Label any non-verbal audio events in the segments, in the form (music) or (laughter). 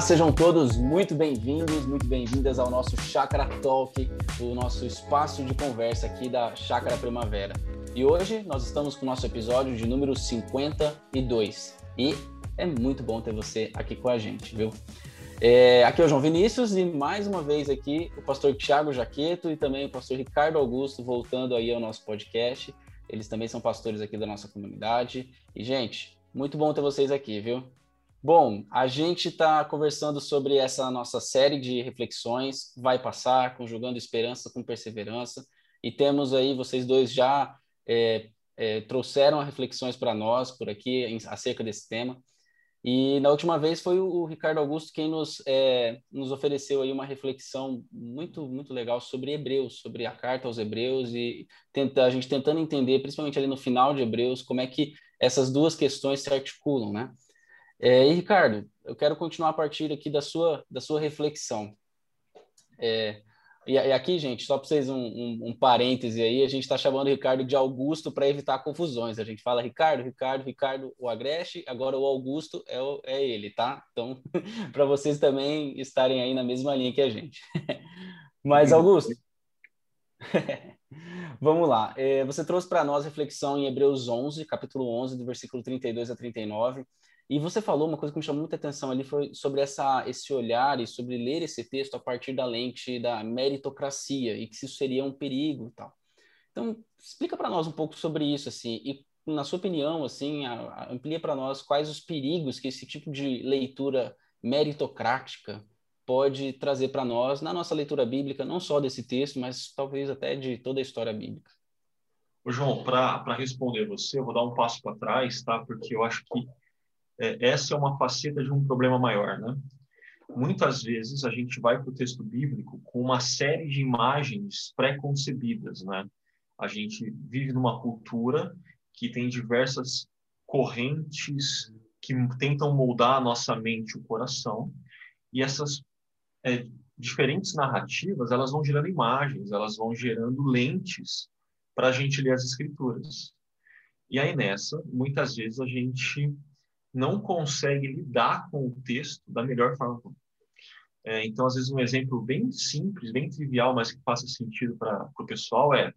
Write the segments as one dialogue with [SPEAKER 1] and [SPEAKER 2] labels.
[SPEAKER 1] Olá, sejam todos muito bem-vindos, muito bem-vindas ao nosso Chácara Talk, o nosso espaço de conversa aqui da Chácara Primavera. E hoje nós estamos com o nosso episódio de número 52 e é muito bom ter você aqui com a gente, viu? É, aqui é o João Vinícius e mais uma vez aqui o pastor Tiago Jaqueto e também o pastor Ricardo Augusto voltando aí ao nosso podcast. Eles também são pastores aqui da nossa comunidade. E, gente, muito bom ter vocês aqui, viu? Bom, a gente está conversando sobre essa nossa série de reflexões, vai passar, conjugando esperança com perseverança, e temos aí, vocês dois já é, é, trouxeram reflexões para nós por aqui em, acerca desse tema. E na última vez foi o, Ricardo Augusto quem nos, é, nos ofereceu aí uma reflexão muito muito legal sobre Hebreus, sobre a carta aos Hebreus e tenta, a gente tentando entender, principalmente ali no final de Hebreus, como é que essas duas questões se articulam, né? É, e Ricardo, eu quero continuar a partir aqui da sua da sua reflexão. É, e, e aqui, gente, só para vocês um, um, um, parêntese aí, a gente está chamando o Ricardo de Augusto para evitar confusões. A gente fala Ricardo, Ricardo, Ricardo, o Agreste, agora o Augusto é, o, é ele, tá? Então, (laughs) para vocês também estarem aí na mesma linha que a gente. (laughs) Mas, Augusto, (laughs) vamos lá. É, você trouxe para nós reflexão em Hebreus 11, capítulo 11, do versículo 32 a 39. E você falou uma coisa que me chamou muita atenção ali foi sobre essa esse olhar e sobre ler esse texto a partir da lente da meritocracia e que isso seria um perigo e tal. Então, explica para nós um pouco sobre isso assim e na sua opinião assim, amplia para nós quais os perigos que esse tipo de leitura meritocrática pode trazer para nós na nossa leitura bíblica, não só desse texto, mas talvez até de toda a história bíblica.
[SPEAKER 2] Ô João, para responder você, eu vou dar um passo para trás, tá? Porque eu acho que essa é uma faceta de um problema maior, né? Muitas vezes a gente vai para o texto bíblico com uma série de imagens pré-concebidas, né? A gente vive numa cultura que tem diversas correntes que tentam moldar a nossa mente e o coração, e essas é, diferentes narrativas, elas vão gerando imagens, elas vão gerando lentes para a gente ler as escrituras. E aí nessa, muitas vezes a gente não consegue lidar com o texto da melhor forma. É, então, às vezes, um exemplo bem simples, bem trivial, mas que faça sentido para o pessoal é,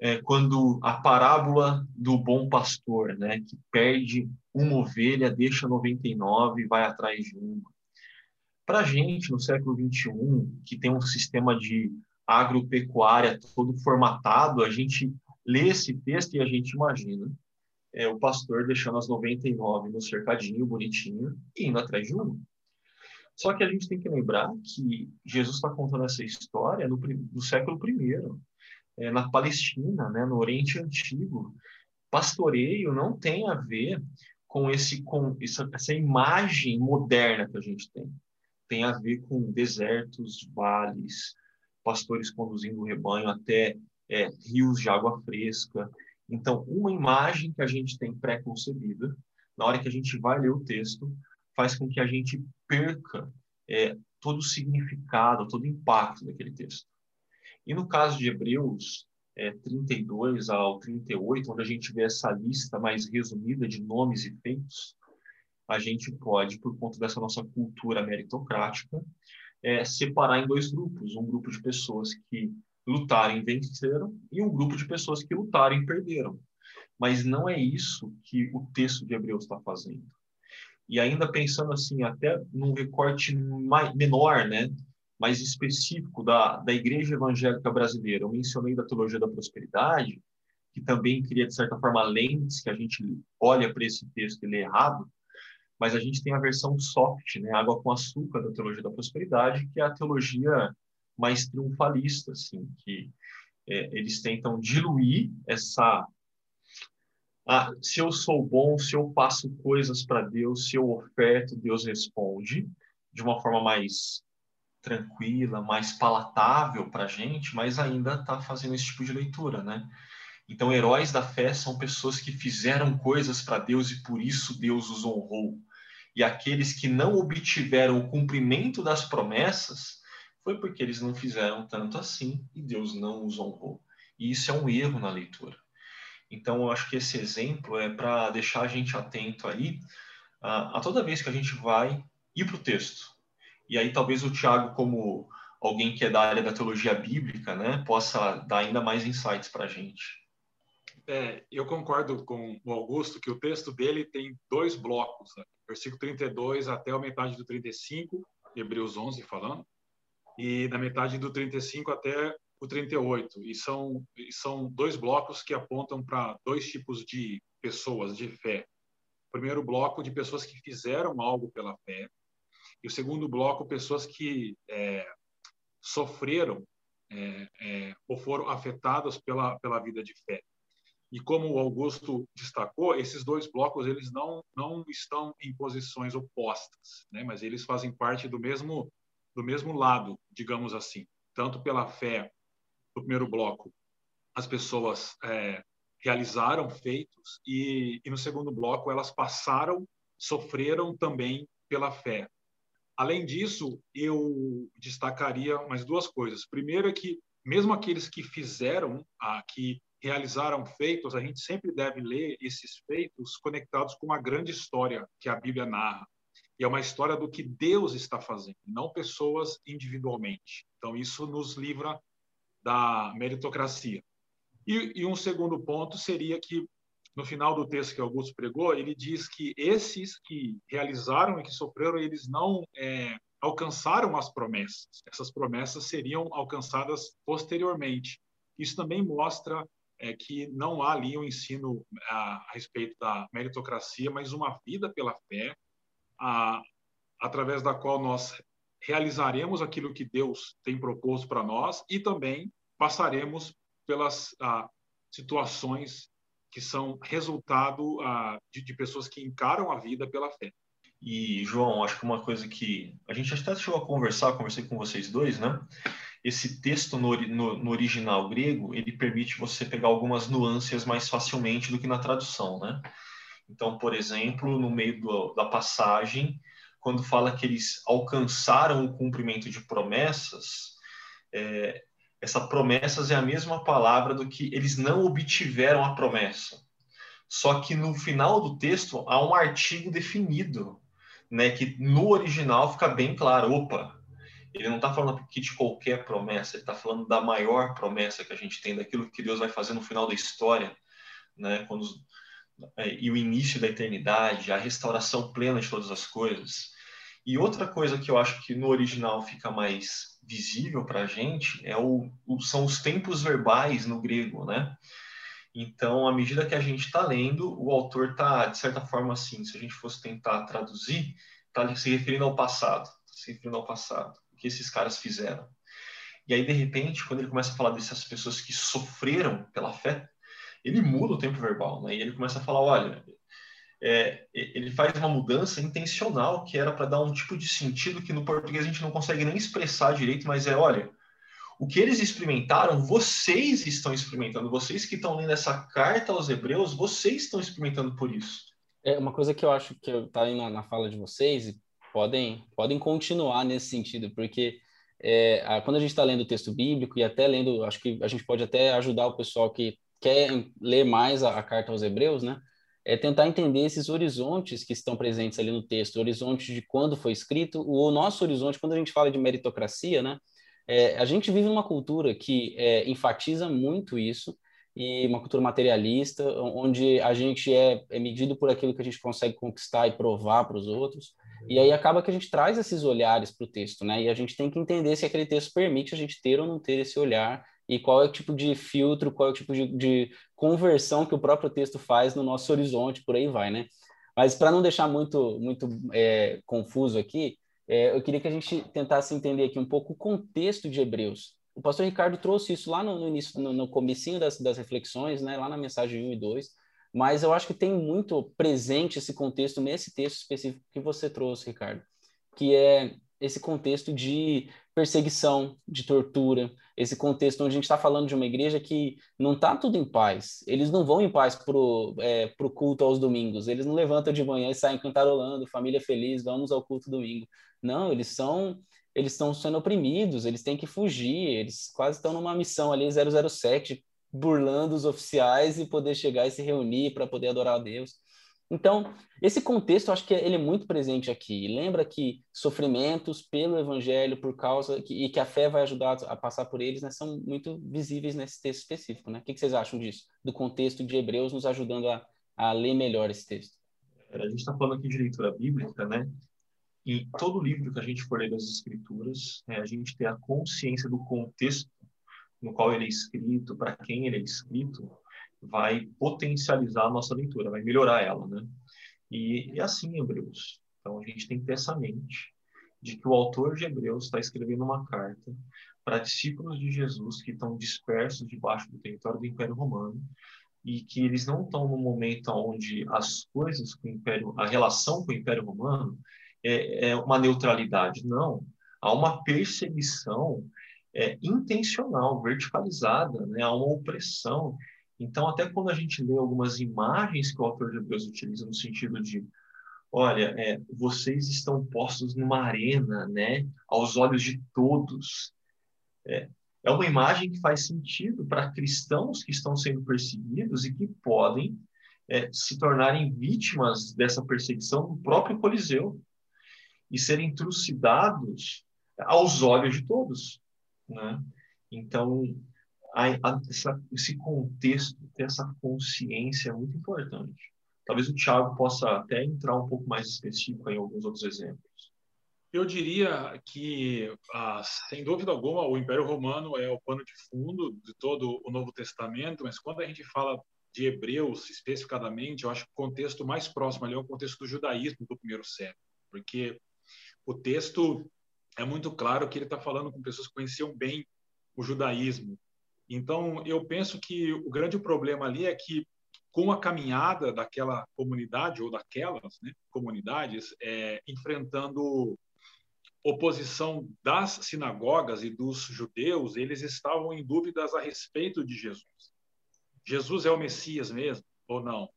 [SPEAKER 2] é, quando a parábola do bom pastor, né, que perde uma ovelha, deixa 99 e vai atrás de uma. Para a gente, no século 21, que tem um sistema de agropecuária todo formatado, a gente lê esse texto e a gente imagina é, o pastor deixando as 99 no cercadinho, bonitinho, e indo atrás de uma. Só que a gente tem que lembrar que Jesus está contando essa história no, no século I, é, na Palestina, né, no Oriente Antigo. Pastoreio não tem a ver com, esse, com essa, essa imagem moderna que a gente tem. Tem a ver com desertos, vales, pastores conduzindo o rebanho até é, rios de água fresca, então, uma imagem que a gente tem pré-concebida, na hora que a gente vai ler o texto, faz com que a gente perca é, todo o significado, todo o impacto daquele texto. E no caso de Hebreus é, 32 ao 38, onde a gente vê essa lista mais resumida de nomes e feitos, a gente pode, por conta dessa nossa cultura meritocrática, é, separar em dois grupos. Um grupo de pessoas que lutaram e venceram, e um grupo de pessoas que lutaram e perderam. Mas não é isso que o texto de Hebreus está fazendo. E ainda pensando assim, até num recorte mais, menor, né, mais específico da, da Igreja Evangélica Brasileira, eu mencionei da Teologia da Prosperidade, que também cria, de certa forma, lentes que a gente olha para esse texto e lê errado, mas a gente tem a versão soft, né, água com açúcar da Teologia da Prosperidade, que é a teologia mais triunfalista, assim, que é, eles tentam diluir essa ah, se eu sou bom, se eu faço coisas para Deus, se eu oferto, Deus responde de uma forma mais tranquila, mais palatável para a gente, mas ainda está fazendo esse tipo de leitura, né? Então, heróis da fé são pessoas que fizeram coisas para Deus e por isso Deus os honrou. E aqueles que não obtiveram o cumprimento das promessas foi porque eles não fizeram tanto assim e Deus não os honrou. E isso é um erro na leitura. Então, eu acho que esse exemplo é para deixar a gente atento aí a, a, toda vez que a gente vai ir para o texto. E aí talvez o Tiago, como alguém que é da área da teologia bíblica, né, possa dar ainda mais insights para a gente.
[SPEAKER 3] É, eu concordo com o Augusto que o texto dele tem dois blocos, né? versículo 32 até a metade do 35, Hebreus 11 falando, e da metade do 35 até o 38. E são, são dois blocos que apontam para dois tipos de pessoas de fé. O primeiro bloco de pessoas que fizeram algo pela fé, e o segundo bloco, pessoas que é, sofreram é, é, ou foram afetadas pela, pela vida de fé. E como o Augusto destacou, esses dois blocos eles não não estão em posições opostas, né? Mas eles fazem parte do mesmo do mesmo lado, digamos assim. Tanto pela fé do primeiro bloco, as pessoas é, realizaram feitos e, e no segundo bloco elas passaram, sofreram também pela fé. Além disso, eu destacaria mais duas coisas. Primeiro é que mesmo aqueles que fizeram, ah, que realizaram feitos, a gente sempre deve ler esses feitos conectados com uma grande história que a Bíblia narra. E é uma história do que Deus está fazendo, não pessoas individualmente. Então, isso nos livra da meritocracia. E, e um segundo ponto seria que, no final do texto que Augusto pregou, ele diz que esses que realizaram e que sofreram, eles não é, alcançaram as promessas. Essas promessas seriam alcançadas posteriormente. Isso também mostra é que não há ali um ensino a, a respeito da meritocracia, mas uma vida pela fé, a, através da qual nós realizaremos aquilo que Deus tem proposto para nós e também passaremos pelas situações que são resultado de, de pessoas que encaram a vida pela fé.
[SPEAKER 2] E, João, acho que uma coisa que a gente até chegou a conversar, conversei com vocês dois, né? esse texto no, no, no, original grego, ele permite você pegar algumas nuances mais facilmente do que na tradução, né? Então, por exemplo, no meio do, da passagem, quando fala que eles alcançaram o cumprimento de promessas, é, essa promessas é a mesma palavra do que eles não obtiveram a promessa. Só que no final do texto há um artigo definido, né, que no original fica bem claro, opa, ele não está falando aqui de qualquer promessa, ele está falando da maior promessa que a gente tem, daquilo que Deus vai fazer no final da história, né? Quando, e o início da eternidade, a restauração plena de todas as coisas. E outra coisa que eu acho que no original fica mais visível para a gente é o, o, são os tempos verbais no grego, né? Então, à medida que a gente está lendo, o autor está, de certa forma, assim, se a gente fosse tentar traduzir, está se referindo ao passado, se referindo ao passado que esses caras fizeram. E aí, de repente, quando ele começa a falar dessas pessoas que sofreram pela fé, ele muda o tempo verbal, né? E ele começa a falar, olha, é, ele faz uma mudança intencional que era para dar um tipo de sentido que no português a gente não consegue nem expressar direito, mas é, olha, o que eles experimentaram, vocês estão experimentando, vocês que estão lendo essa carta aos hebreus, vocês estão experimentando por isso.
[SPEAKER 1] É uma coisa que eu acho que está aí na, na fala de vocês, podem, podem continuar nesse sentido, porque é, a, quando a gente está lendo o texto bíblico e até lendo, acho que a gente pode até ajudar o pessoal que quer ler mais a, a carta aos Hebreus, né? É tentar entender esses horizontes que estão presentes ali no texto, horizonte de quando foi escrito, o nosso horizonte, quando a gente fala de meritocracia, né? É, a gente vive numa cultura que é, enfatiza muito isso, e uma cultura materialista, onde a gente é, é medido por aquilo que a gente consegue conquistar e provar para os outros. E aí acaba que a gente traz esses olhares para o texto, né? E a gente tem que entender se aquele texto permite a gente ter ou não ter esse olhar e qual é o tipo de filtro, qual é o tipo de, de conversão que o próprio texto faz no nosso horizonte, por aí vai, né? Mas para não deixar muito, muito é, confuso aqui, é, eu queria que a gente tentasse entender aqui um pouco o contexto de Hebreus. O pastor Ricardo trouxe isso lá no, no início, no, no comecinho das, das reflexões, né? Lá na mensagem 1 e 2 mas eu acho que tem muito presente esse contexto nesse texto específico que você trouxe, Ricardo, que é esse contexto de perseguição, de tortura, esse contexto onde a gente está falando de uma igreja que não está tudo em paz. Eles não vão em paz para o é, pro culto aos domingos. Eles não levantam de manhã e saem cantarolando, família feliz, vamos ao culto domingo. Não, eles são eles estão sendo oprimidos, eles têm que fugir, eles quase estão numa missão ali 007 burlando os oficiais e poder chegar e se reunir para poder adorar a Deus. Então, esse contexto, eu acho que ele é muito presente aqui. Lembra que sofrimentos pelo evangelho, por causa, que, e que a fé vai ajudar a passar por eles, né, são muito visíveis nesse texto específico. Né? O que, vocês acham disso? Do contexto de Hebreus nos ajudando a, a ler melhor esse texto?
[SPEAKER 2] A gente está falando aqui de leitura bíblica, né? E todo livro que a gente for ler das Escrituras, é, a gente ter a consciência do contexto no qual ele é escrito, para quem ele é escrito, vai potencializar a nossa leitura, vai melhorar ela, né? E, e assim, Hebreus. Então, a gente tem que ter essa mente de que o autor de Hebreus está escrevendo uma carta para discípulos de Jesus que estão dispersos debaixo do território do Império Romano e que eles não estão no momento onde as coisas com o Império, a relação com o Império Romano é, é uma neutralidade. Não, há uma perseguição é, intencional, verticalizada, né? há uma opressão então, até quando a gente lê algumas imagens que o autor de Hebreus utiliza no sentido de, olha, é, vocês estão postos numa arena, né, aos olhos de todos. É, é uma imagem que faz sentido para cristãos que estão sendo perseguidos e que podem é, se tornarem vítimas dessa perseguição no próprio Coliseu e serem trucidados aos olhos de todos, né? Então, a, a, essa, esse contexto, ter essa consciência é muito importante. Talvez o Tiago possa até entrar um pouco mais específico em alguns outros exemplos.
[SPEAKER 3] Eu diria que, ah, sem dúvida alguma, o Império Romano é o pano de fundo de todo o Novo Testamento, mas quando a gente fala de Hebreus especificadamente, eu acho que o contexto mais próximo ali é o contexto do judaísmo do primeiro século, porque o texto é muito claro que ele está falando com pessoas que conheciam bem o judaísmo, então, eu penso que o grande problema ali é que, com a caminhada daquela comunidade, ou daquelas né, comunidades, é, enfrentando oposição das sinagogas e dos judeus, eles estavam em dúvidas a respeito de Jesus. Jesus é o Messias mesmo ou não?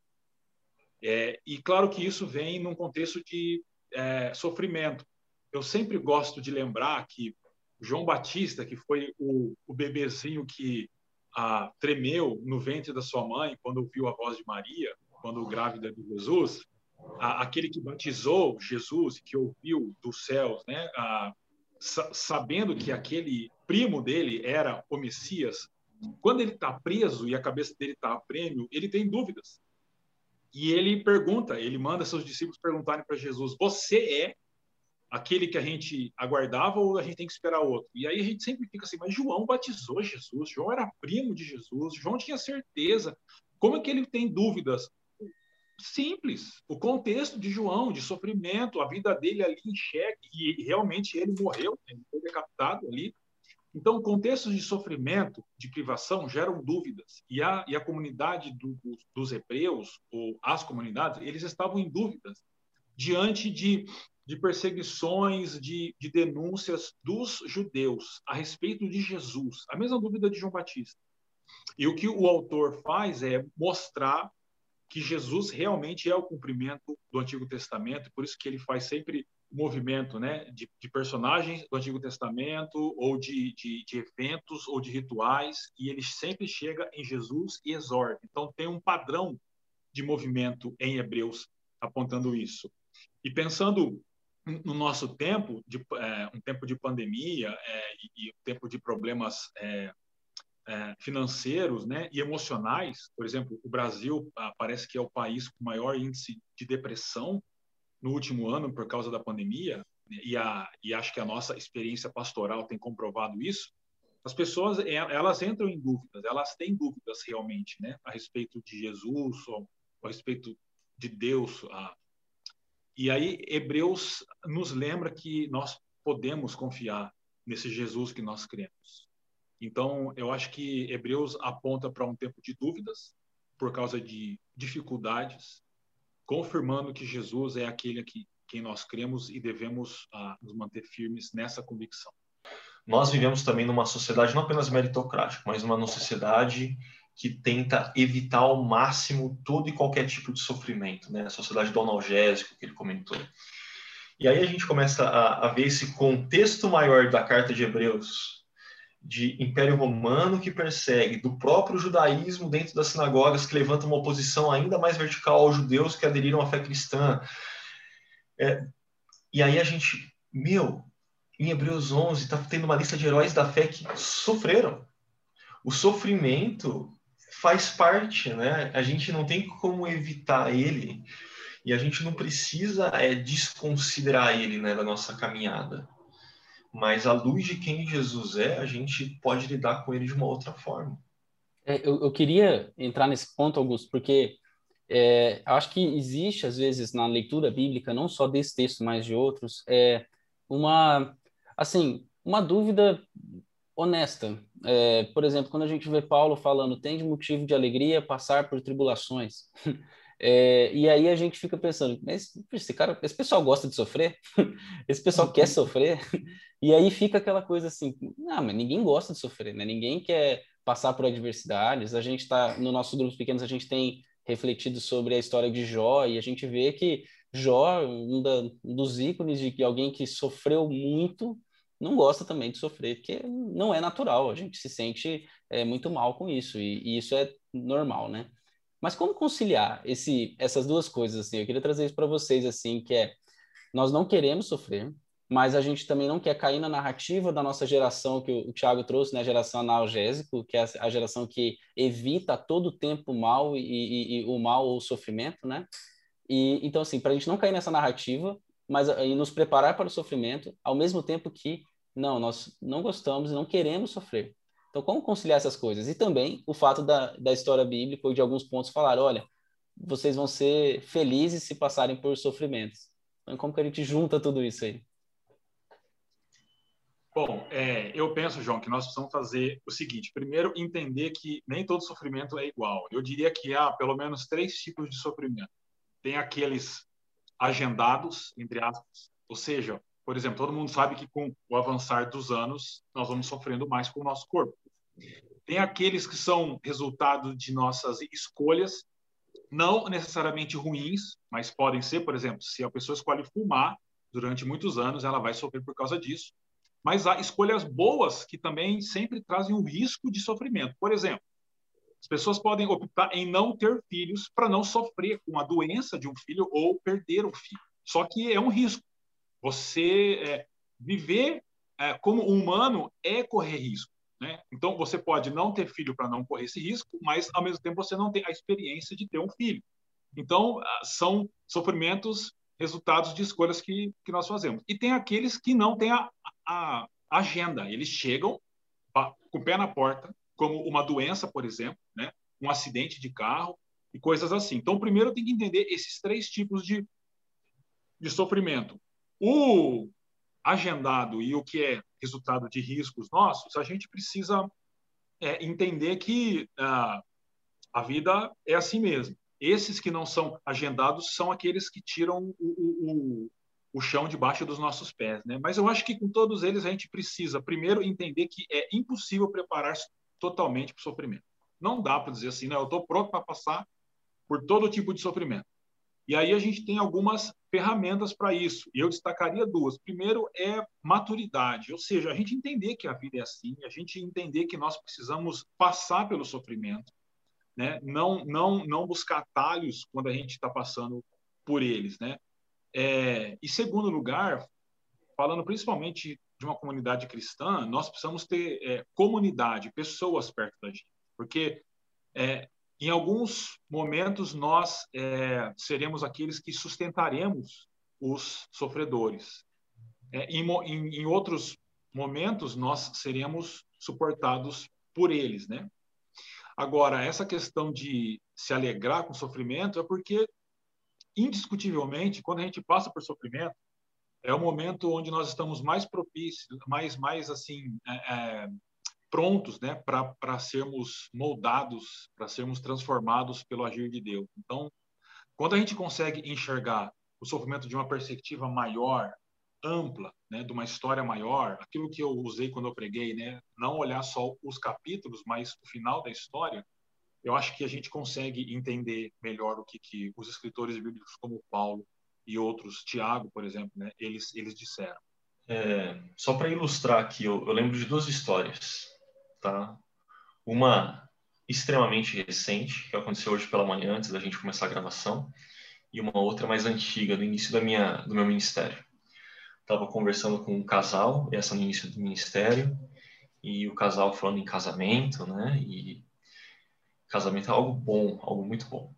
[SPEAKER 3] É, e claro que isso vem num contexto de é, sofrimento. Eu sempre gosto de lembrar que João Batista, que foi o, o bebezinho que ah, tremeu no ventre da sua mãe quando ouviu a voz de Maria, quando grávida de Jesus, ah, aquele que batizou Jesus e que ouviu dos céus, né, ah, sabendo que aquele primo dele era o Messias, quando ele está preso e a cabeça dele está a prêmio, ele tem dúvidas. E ele pergunta, ele manda seus discípulos perguntarem para Jesus: Você é aquele que a gente aguardava ou a gente tem que esperar outro? E aí a gente sempre fica assim, mas João batizou Jesus, João era primo de Jesus, João tinha certeza. Como é que ele tem dúvidas? Simples. O contexto de João, de sofrimento, a vida dele ali em xeque, e realmente ele morreu, ele foi decapitado ali. Então, contextos de sofrimento, de privação, geram dúvidas. E a, e a comunidade do, dos, dos hebreus, ou as comunidades, eles estavam em dúvidas diante de de perseguições, de, de denúncias dos judeus a respeito de Jesus. A mesma dúvida de João Batista. E o que o autor faz é mostrar que Jesus realmente é o cumprimento do Antigo Testamento, por isso que ele faz sempre movimento né, de, de, personagens do Antigo Testamento, ou de, de, de, eventos, ou de rituais, e ele sempre chega em Jesus e exorta. Então, tem um padrão de movimento em Hebreus apontando isso. E pensando no nosso tempo, de, é, um tempo de pandemia é, e, um tempo de problemas é, é, financeiros né, e emocionais, por exemplo, o Brasil ah, parece que é o país com maior índice de depressão no último ano por causa da pandemia, e, a, e acho que a nossa experiência pastoral tem comprovado isso. As pessoas é, elas entram em dúvidas, elas têm dúvidas realmente né, a respeito de Jesus, a respeito de Deus, a, e aí, Hebreus nos lembra que nós podemos confiar nesse Jesus que nós cremos. Então, eu acho que Hebreus aponta para um tempo de dúvidas, por causa de dificuldades, confirmando que Jesus é aquele que quem nós cremos e devemos ah, nos manter firmes nessa convicção.
[SPEAKER 2] Nós vivemos também numa sociedade não apenas meritocrática, mas numa sociedade que tenta evitar ao máximo todo e qualquer tipo de sofrimento, né? A sociedade do analgésico que ele comentou. E aí a gente começa a, a ver esse contexto maior da carta de Hebreus, de Império Romano que persegue, do próprio judaísmo dentro das sinagogas que levanta uma oposição ainda mais vertical aos judeus que aderiram à fé cristã. É, e aí a gente, meu, em Hebreus 11 está tendo uma lista de heróis da fé que sofreram. O sofrimento faz parte, né? A gente não tem como evitar ele e a gente não precisa é, desconsiderar ele né, da nossa caminhada. Mas à luz de quem Jesus é, a gente pode lidar com ele de uma outra forma.
[SPEAKER 1] É, eu, eu, queria entrar nesse ponto, Augusto, porque é, acho que existe, às vezes, na leitura bíblica, não só desse texto, mas de outros, é, uma, assim, uma dúvida honesta. É, por exemplo, quando a gente vê Paulo falando, tem de motivo de alegria passar por tribulações. (laughs) É, e aí a gente fica pensando, mas esse cara, esse pessoal gosta de sofrer? (laughs) esse pessoal quer sofrer? (laughs) E aí fica aquela coisa assim, não, mas ninguém gosta de sofrer, né? Ninguém quer passar por adversidades. A gente está, no nosso grupos pequenos, a gente tem refletido sobre a história de Jó e a gente vê que Jó, um, da, um dos ícones de alguém que sofreu muito, não gosta também de sofrer, porque não é natural, a gente se sente é, muito mal com isso, e, e, isso é normal, né? Mas como conciliar esse, essas duas coisas, assim? Eu queria trazer isso para vocês, assim, que é, nós não queremos sofrer, mas a gente também não quer cair na narrativa da nossa geração, que o, o Thiago trouxe, né, a geração analgésico, que é a, geração que evita todo o tempo o mal e, e, e o mal ou o sofrimento, né? E, então, assim, para a gente não cair nessa narrativa, mas e nos preparar para o sofrimento, ao mesmo tempo que, não, nós não gostamos e não queremos sofrer. Então, como conciliar essas coisas? E também o fato da, da história bíblica, ou de alguns pontos, falar: olha, vocês vão ser felizes se passarem por sofrimentos. Então, como que a gente junta tudo isso aí?
[SPEAKER 3] Bom, é, eu penso, João, que nós precisamos fazer o seguinte: primeiro, entender que nem todo sofrimento é igual. Eu diria que há pelo menos três tipos de sofrimento. Tem aqueles agendados, entre aspas, ou seja, por exemplo, todo mundo sabe que com o avançar dos anos nós vamos sofrendo mais com o nosso corpo. Tem aqueles que são resultado de nossas escolhas, não necessariamente ruins, mas podem ser, por exemplo, se a pessoa escolhe fumar durante muitos anos, ela vai sofrer por causa disso. Mas há escolhas boas que também sempre trazem um risco de sofrimento. Por exemplo, as pessoas podem optar em não ter filhos para não sofrer com a doença de um filho ou perder um filho. Só que é um risco. Você é, viver é, como humano é correr risco. Né? Então, você pode não ter filho para não correr esse risco, mas, ao mesmo tempo, você não tem a experiência de ter um filho. Então, ah, são sofrimentos resultados de escolhas que, que nós fazemos. E tem aqueles que não têm a, a agenda. Eles chegam com o pé na porta, como uma doença, por exemplo? Um acidente de carro e coisas assim. Então, primeiro tem que entender esses três tipos de, de sofrimento. O agendado e o que é resultado de riscos nossos, a gente precisa é, entender que ah, a vida é assim mesmo. Esses que não são agendados são aqueles que tiram o, o, o chão debaixo dos nossos pés, né? Mas eu acho que com todos eles a gente precisa primeiro entender que é impossível preparar-se totalmente para o sofrimento. Não dá para dizer assim, não, eu estou pronto para passar por todo tipo de sofrimento. E aí a gente tem algumas ferramentas para isso. E eu destacaria duas. Primeiro é maturidade, ou seja, a gente entender que a vida é assim, a gente entender que nós precisamos passar pelo sofrimento, né? Não não não buscar atalhos quando a gente está passando por eles, né? É, e segundo lugar, falando principalmente de uma comunidade cristã, nós precisamos ter é, comunidade, pessoas perto da gente, porque é, em alguns momentos nós é, seremos aqueles que sustentaremos os sofredores. É, em, em, em, outros momentos nós seremos suportados por eles, né? Agora essa questão de se alegrar com o sofrimento é porque indiscutivelmente quando a gente passa por sofrimento é o momento onde nós estamos mais propícios, mais mais assim é, é prontos né, para sermos moldados, para sermos transformados pelo agir de Deus. Então, quando a gente consegue enxergar o sofrimento de uma perspectiva maior, ampla, né, de uma história maior, aquilo que eu usei quando eu preguei, né, não olhar só os capítulos, mas o final da história, eu acho que a gente consegue entender melhor o que, que os escritores bíblicos como Paulo e outros, Tiago, por exemplo, né, eles eles disseram.
[SPEAKER 2] É, só para ilustrar aqui, eu, eu, lembro de duas histórias, tá? Uma extremamente recente, que aconteceu hoje pela manhã, antes da gente começar a gravação, e uma outra mais antiga, do início da minha, do meu ministério. Estava conversando com um casal, essa no início do ministério, e o casal falando em casamento, né? E casamento é algo bom, algo muito bom.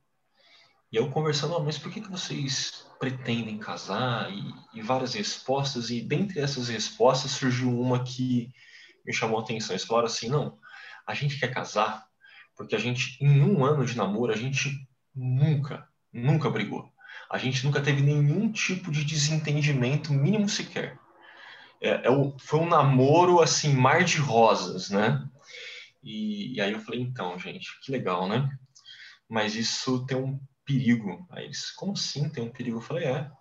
[SPEAKER 2] E eu conversando, oh, mas por que, que vocês pretendem casar? E, e, várias respostas, e dentre essas respostas surgiu uma que me chamou a atenção. Eles falaram assim: não, a gente quer casar porque a gente, em um ano de namoro, a gente nunca, nunca brigou. A gente nunca teve nenhum tipo de desentendimento mínimo sequer. É, é o, foi um namoro, assim, mar de rosas, né? E, e aí eu falei, então, gente, que legal, né? Mas isso tem um perigo. Aí eles, como assim tem um perigo? Eu falei, é.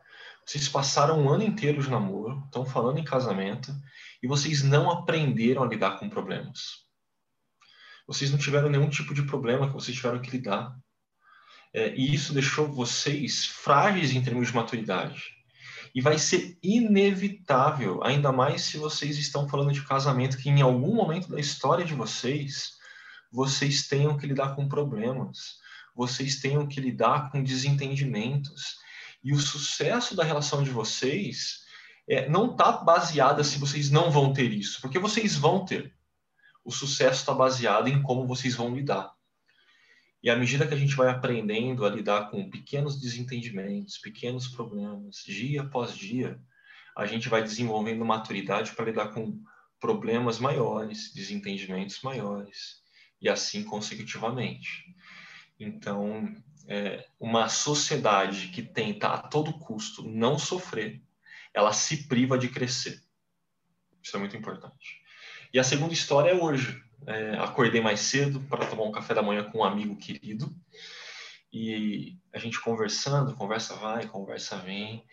[SPEAKER 2] Vocês passaram um ano inteiro de namoro, estão falando em casamento, e vocês não aprenderam a lidar com problemas. Vocês não tiveram nenhum tipo de problema que vocês tiveram que lidar. É, e isso deixou vocês frágeis em termos de maturidade. E vai ser inevitável, ainda mais se vocês estão falando de casamento, que em algum momento da história de vocês, vocês tenham que lidar com problemas vocês tenham que lidar com desentendimentos. E o sucesso da relação de vocês é, não está baseada se vocês não vão ter isso, porque vocês vão ter. O sucesso está baseado em como vocês vão lidar. E à medida que a gente vai aprendendo a lidar com pequenos desentendimentos, pequenos problemas, dia após dia, a gente vai desenvolvendo maturidade para lidar com problemas maiores, desentendimentos maiores, e assim consecutivamente. Então, é, uma sociedade que tenta a todo custo não sofrer, ela se priva de crescer. Isso é muito importante. E a segunda história é hoje. É, acordei mais cedo para tomar um café da manhã com um amigo querido e a gente conversando, conversa vai, conversa vem.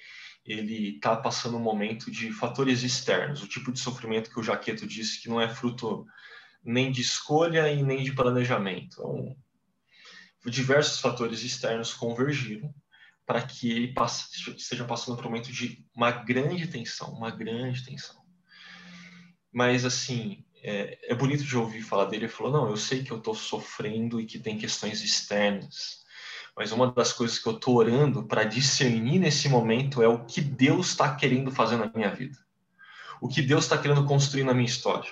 [SPEAKER 2] Ele está passando um momento de fatores externos, o tipo de sofrimento que o Jaqueto disse que não é fruto nem de escolha e nem de planejamento. Um, diversos fatores externos convergiram para que ele passe, esteja passando por um momento de uma grande tensão, uma grande tensão. Mas, assim, é, é bonito de ouvir falar dele. Ele falou: Não, eu sei que eu estou sofrendo e que tem questões externas, mas uma das coisas que eu estou orando para discernir nesse momento é o que Deus está querendo fazer na minha vida, o que Deus está querendo construir na minha história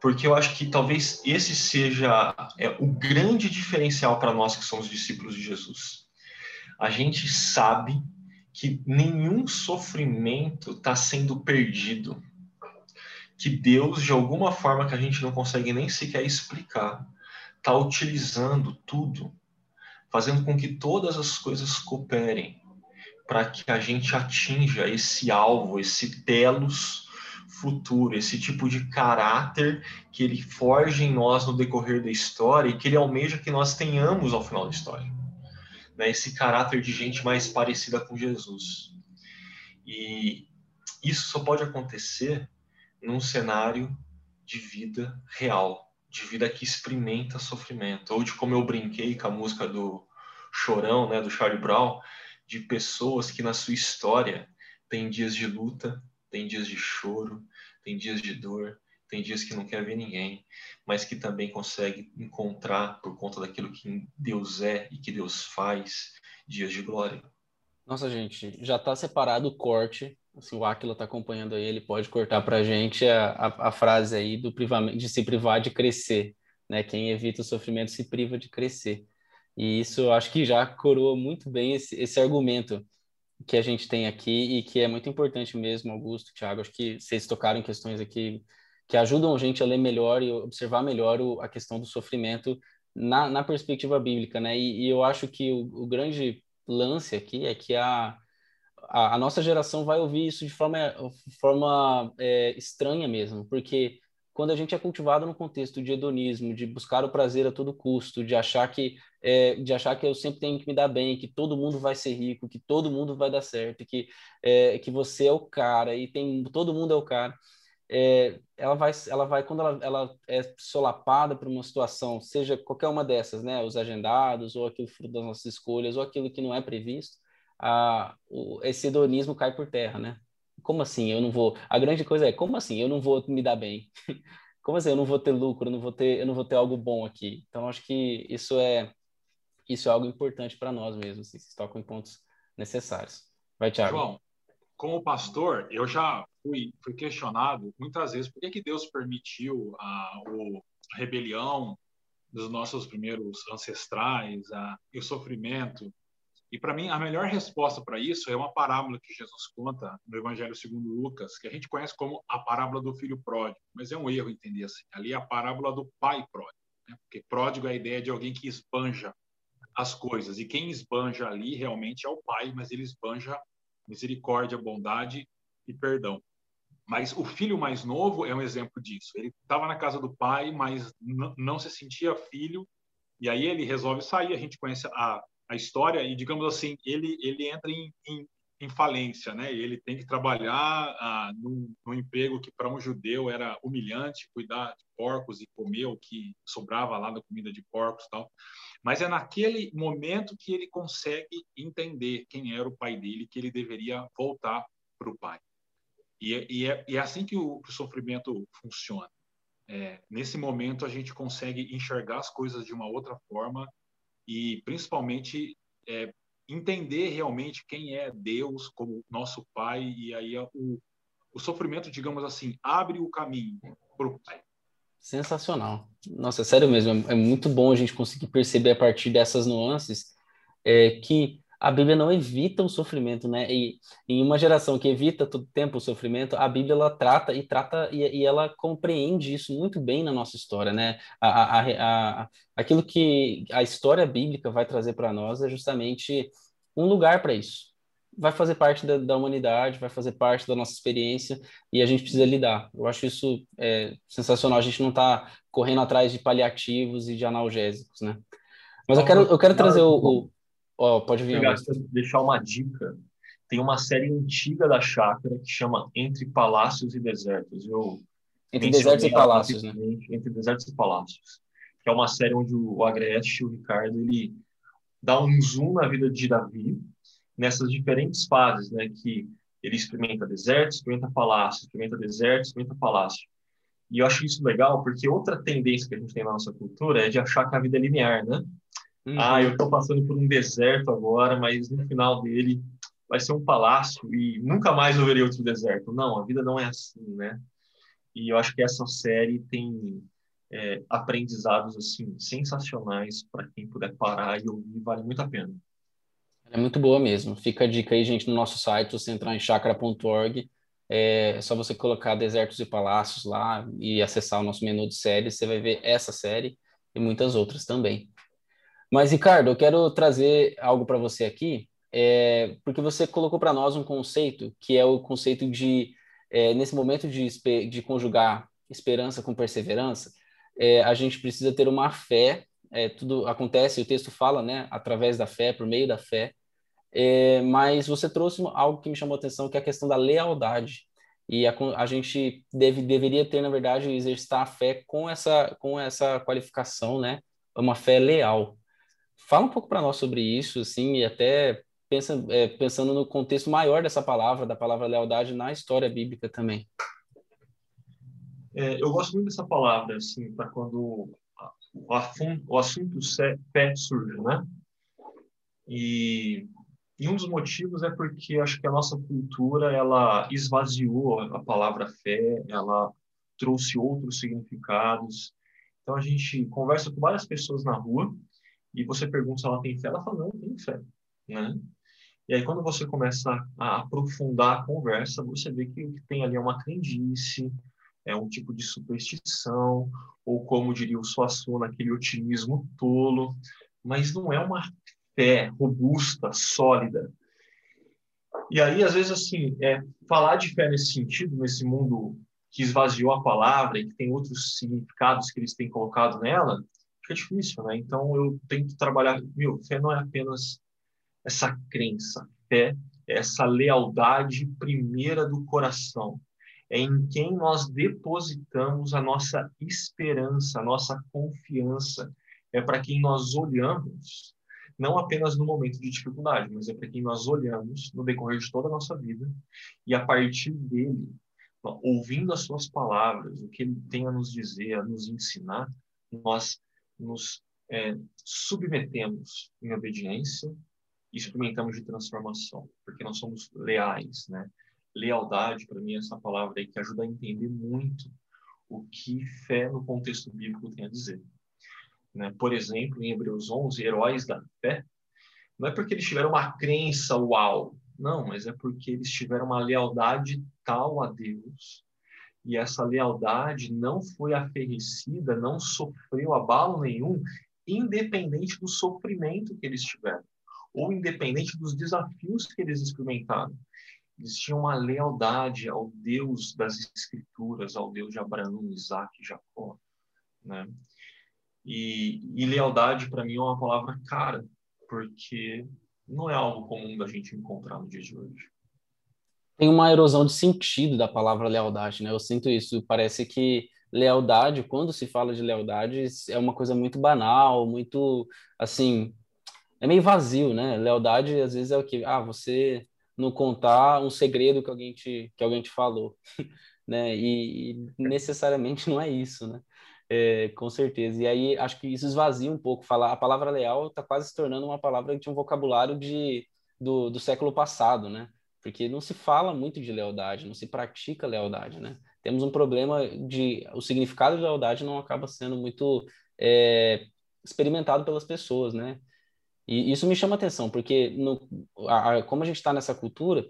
[SPEAKER 2] porque eu acho que talvez esse seja é, o grande diferencial para nós que somos discípulos de Jesus. A gente sabe que nenhum sofrimento está sendo perdido, que Deus, de alguma forma que a gente não consegue nem sequer explicar, está utilizando tudo, fazendo com que todas as coisas cooperem para que a gente atinja esse alvo, esse telos futuro, esse tipo de caráter que ele forge em nós no decorrer da história e que ele almeja que nós tenhamos ao final da história. Né? Esse caráter de gente mais parecida com Jesus. E isso só pode acontecer num cenário de vida real, de vida que experimenta sofrimento, ou de como eu brinquei com a música do Chorão, né, do Charlie Brown, de pessoas que na sua história têm dias de luta, tem dias de choro, tem dias de dor, tem dias que não quer ver ninguém, mas que também consegue encontrar por conta daquilo que Deus é e que Deus faz, dias de glória.
[SPEAKER 1] Nossa, gente, já está separado o corte. Assim, o Aquila está acompanhando aí, ele pode cortar para a gente a, frase aí do de se privar de crescer. Né? Quem evita o sofrimento se priva de crescer. E isso eu acho que já coroa muito bem esse, esse argumento que a gente tem aqui e que é muito importante mesmo, Augusto, Thiago. Acho que vocês tocaram questões aqui que ajudam a gente a ler melhor e observar melhor o, a questão do sofrimento na, na perspectiva bíblica, né? E, e eu acho que o, o, grande lance aqui é que a, a, a, nossa geração vai ouvir isso de forma, forma é, estranha mesmo, porque quando a gente é cultivado no contexto de hedonismo, de buscar o prazer a todo custo, de achar que é, de achar que eu sempre tenho que me dar bem, que todo mundo vai ser rico, que todo mundo vai dar certo, que é, que você é o cara e tem todo mundo é o cara. É, ela vai ela vai quando ela, ela é solapada por uma situação, seja qualquer uma dessas, né, os agendados ou aquilo fruto das nossas escolhas ou aquilo que não é previsto, a, o, esse hedonismo cai por terra, né? como assim eu não vou? A grande coisa é, como assim eu não vou me dar bem? (laughs) como assim eu não vou ter lucro, eu não vou ter, eu não vou ter algo bom aqui? Então acho que isso é isso é algo importante para nós mesmos, assim, se tocam em pontos necessários. Vai, Thiago.
[SPEAKER 3] João, como pastor, eu já fui, fui questionado muitas vezes por que, que Deus permitiu a, a rebelião dos nossos primeiros ancestrais, a, e o sofrimento. E para mim, a melhor resposta para isso é uma parábola que Jesus conta no Evangelho segundo Lucas, que a gente conhece como a parábola do filho pródigo, mas é um erro entender assim. Ali é a parábola do pai pródigo, né? porque pródigo é a ideia de alguém que esbanja as coisas, e quem esbanja ali realmente é o pai, mas ele esbanja misericórdia, bondade e perdão. Mas o filho mais novo é um exemplo disso. Ele estava na casa do pai, mas não se sentia filho, e aí ele resolve sair. A gente conhece a, a história, e digamos assim, ele, ele entra em, em, em falência, né? Ele tem que trabalhar ah, num, num emprego que para um judeu era humilhante, cuidar de porcos e comer o que sobrava lá da comida de porcos tal. Mas é naquele momento que ele consegue entender quem era o pai dele, que ele deveria voltar para o pai. E, é, e, é, e, é, assim que o, que o sofrimento funciona. É, nesse momento, a gente consegue enxergar as coisas de uma outra forma e, principalmente, é, entender realmente quem é Deus como nosso Pai. E aí, o, o sofrimento, digamos assim, abre o caminho para o Pai.
[SPEAKER 1] Sensacional. Nossa, sério mesmo, é muito bom a gente conseguir perceber a partir dessas nuances é, que a Bíblia não evita o sofrimento, né? E em uma geração que evita todo tempo o sofrimento, a Bíblia ela trata e trata e, e ela compreende isso muito bem na nossa história, né? A, a, a, aquilo que a história bíblica vai trazer para nós é justamente um lugar para isso. Vai fazer parte da, da, humanidade, vai fazer parte da nossa experiência e a gente precisa lidar. Eu acho isso é, sensacional. A gente não está correndo atrás de paliativos e de analgésicos, né? Mas eu quero, eu quero trazer o, o Oh, pode vir.
[SPEAKER 2] Obrigado. Deixar uma dica. Tem uma série antiga da Chácara que chama Entre Palácios e Desertos. Eu
[SPEAKER 1] Entre Desertos e Palácios, né?
[SPEAKER 2] Entre Desertos e Palácios. Que é uma série onde o Agreste, o Ricardo, ele dá um zoom na vida de Davi nessas diferentes fases, né? Que ele experimenta deserto, experimenta palácio, experimenta deserto, experimenta palácio. E eu acho isso legal porque outra tendência que a gente tem na nossa cultura é de achar que a vida é linear, né? Uhum. Ah, eu estou passando por um deserto agora, mas no final dele vai ser um palácio e nunca mais eu verei outro deserto. Não, a vida não é assim, né? E eu acho que essa série tem é, aprendizados assim sensacionais para quem puder parar e ouvir, vale muito a pena.
[SPEAKER 1] É muito boa mesmo. Fica a dica aí, gente, no nosso site, você entrar em chakra.org, é só você colocar Desertos e Palácios lá e acessar o nosso menu de séries, você vai ver essa série e muitas outras também. Mas, Ricardo, eu quero trazer algo para você aqui, é, porque você colocou para nós um conceito que é o conceito de, é, nesse momento de, de conjugar esperança com perseverança, é, a gente precisa ter uma fé, é, tudo acontece, o texto fala, né, através da fé, por meio da fé, é, mas você trouxe algo que me chamou a atenção, que é a questão da lealdade. E a, a gente deve, deveria ter, na verdade, exercitar a fé com essa, com essa qualificação, né? Uma fé leal. Fala um pouco para nós sobre isso, assim, e até pensa, é, pensando no contexto maior dessa palavra, da palavra lealdade na história bíblica também.
[SPEAKER 2] É, eu gosto muito dessa palavra, assim, para quando o, o assunto fé surge, né? E, e um dos motivos é porque acho que a nossa cultura ela esvaziou a palavra fé, ela trouxe outros significados. Então a gente conversa com várias pessoas na rua e você pergunta se ela tem fé, ela fala, não, tem fé, né? E aí, quando você começa a aprofundar a conversa, você vê que o que tem ali é uma crendice, é um tipo de superstição, ou como diria o Suassuna, aquele otimismo tolo, mas não é uma fé robusta, sólida. E aí, às vezes, assim, é, falar de fé nesse sentido, nesse mundo que esvaziou a palavra e que tem outros significados que eles têm colocado nela, fica difícil, né? Então eu tenho que trabalhar. Meu, fé não é apenas essa crença, fé é essa lealdade primeira do coração. É em quem nós depositamos a nossa esperança, a nossa confiança. É para quem nós olhamos. não apenas no momento de dificuldade, mas é para quem nós olhamos no decorrer de toda a nossa vida e a partir dele, ouvindo as suas palavras, o que ele tem a nos dizer, a nos ensinar, nós nos é, submetemos em obediência e experimentamos de transformação, porque nós somos leais, né? Lealdade, para mim, é essa palavra aí que ajuda a entender muito o que fé no contexto bíblico tem a dizer. Né? Por exemplo, em Hebreus 11, heróis da fé, não é porque eles tiveram uma crença uau, não, mas é porque eles tiveram uma lealdade tal a Deus, e essa lealdade não foi aferrecida, não sofreu abalo nenhum, independente do sofrimento que eles tiveram, ou independente dos desafios que eles experimentaram. Eles tinham uma lealdade ao Deus das Escrituras, ao Deus de Abraão, Isaac e Jacó. Né? E, e lealdade, para mim, é uma palavra cara, porque não é algo comum da gente encontrar no dia de hoje.
[SPEAKER 1] Tem uma erosão de sentido da palavra lealdade, né? Eu sinto isso. Parece que lealdade, quando se fala de lealdade, é uma coisa muito banal, muito, assim, é meio vazio, né? Lealdade, às vezes, é o que? Ah, você não contar um segredo que alguém te, que alguém te falou, (laughs) né? E, e necessariamente não é isso, né? É, com certeza. E aí acho que isso esvazia um pouco. Falar a palavra leal está quase se tornando uma palavra de um vocabulário de, do, do século passado, né? Porque não se fala muito de lealdade, não se pratica lealdade, né? Temos um problema de o significado de lealdade não acaba sendo muito é, experimentado pelas pessoas, né? E isso me chama atenção, porque no, a, a, como a gente está nessa cultura,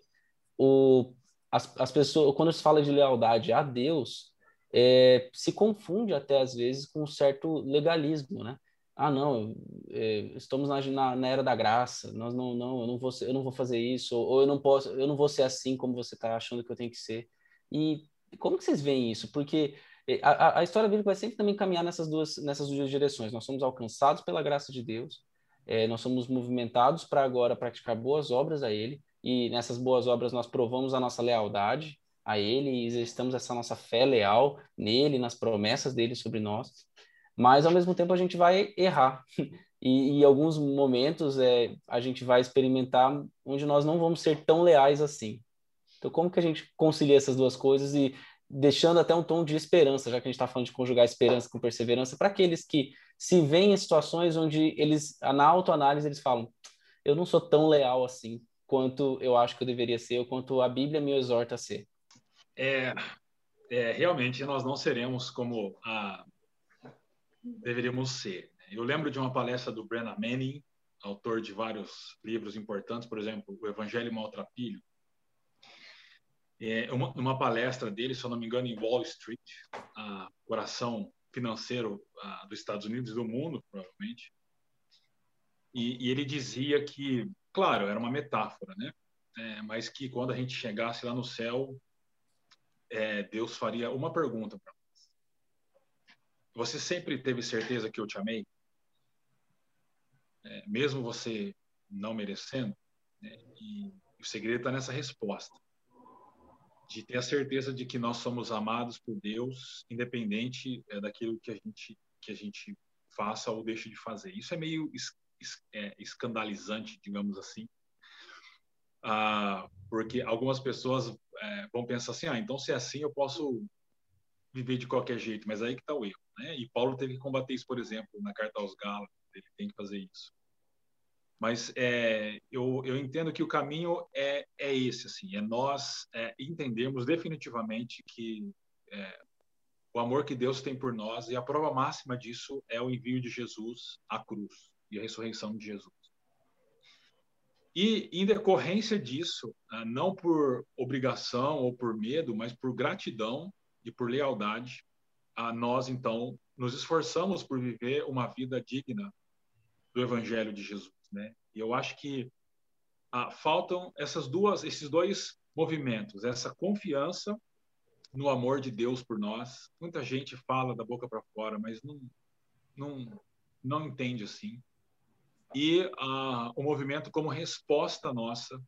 [SPEAKER 1] o, as, as pessoas, quando se fala de lealdade a Deus, é, se confunde até às vezes com um certo legalismo, né? Ah, não, é, estamos na, na, na, era da graça, nós não, não, eu não vou, eu não vou fazer isso, ou, ou eu não posso, eu não vou ser assim como você está achando que eu tenho que ser. E como que vocês veem isso? Porque é, a, a história bíblica vai sempre também caminhar nessas duas, nessas duas direções. Nós somos alcançados pela graça de Deus, é, nós somos movimentados para agora praticar boas obras a Ele, e nessas boas obras nós provamos a nossa lealdade a Ele e exercitamos essa nossa fé leal nele, nas promessas dele sobre nós, mas ao mesmo tempo a gente vai errar. (laughs) E, em alguns momentos é, a gente vai experimentar onde nós não vamos ser tão leais assim. Então, como que a gente concilia essas duas coisas e deixando até um tom de esperança, já que a gente está falando de conjugar esperança com perseverança, para aqueles que se veem em situações onde eles, na autoanálise, eles falam: eu não sou tão leal assim quanto eu acho que eu deveria ser, ou quanto a Bíblia me exorta a ser
[SPEAKER 3] é, é, realmente nós não seremos como a, deveríamos ser. Né? Eu lembro de uma palestra do Brennan Manning, autor de vários livros importantes, por exemplo, O Evangelho Maltrapilho. É, uma, uma palestra dele, se eu não me engano, em Wall Street, a coração financeiro a, dos Estados Unidos e do mundo, provavelmente. E, e, ele dizia que, claro, era uma metáfora, né? É, mas que quando a gente chegasse lá no céu, é, Deus faria uma pergunta para. Você sempre teve certeza que eu te amei? É, mesmo você não merecendo? Né? E o segredo está nessa resposta. De ter a certeza de que nós somos amados por Deus, independente é, daquilo que a gente que a gente faça ou deixe de fazer. Isso é meio es, es, é, escandalizante, digamos assim, ah, porque algumas pessoas é, vão pensar assim, ah, então se é assim eu posso viver de qualquer jeito, mas aí que está o erro, né? E Paulo teve que combater isso, por exemplo, na carta aos Gálatas, ele tem que fazer isso. Mas é, eu, eu entendo que o caminho é, é esse, assim, é nós é, entendermos definitivamente que é, o amor que Deus tem por nós e a prova máxima disso é o envio de Jesus à cruz e a ressurreição de Jesus. E, em decorrência disso, né, não por obrigação ou por medo, mas por gratidão e por lealdade, nós, então, nos esforçamos por viver uma vida digna do Evangelho de Jesus. Né? E eu acho que ah, faltam essas duas, esses dois movimentos, essa confiança no amor de Deus por nós. Muita gente fala da boca para fora, mas não, não, não entende assim e uh, o movimento como resposta nossa,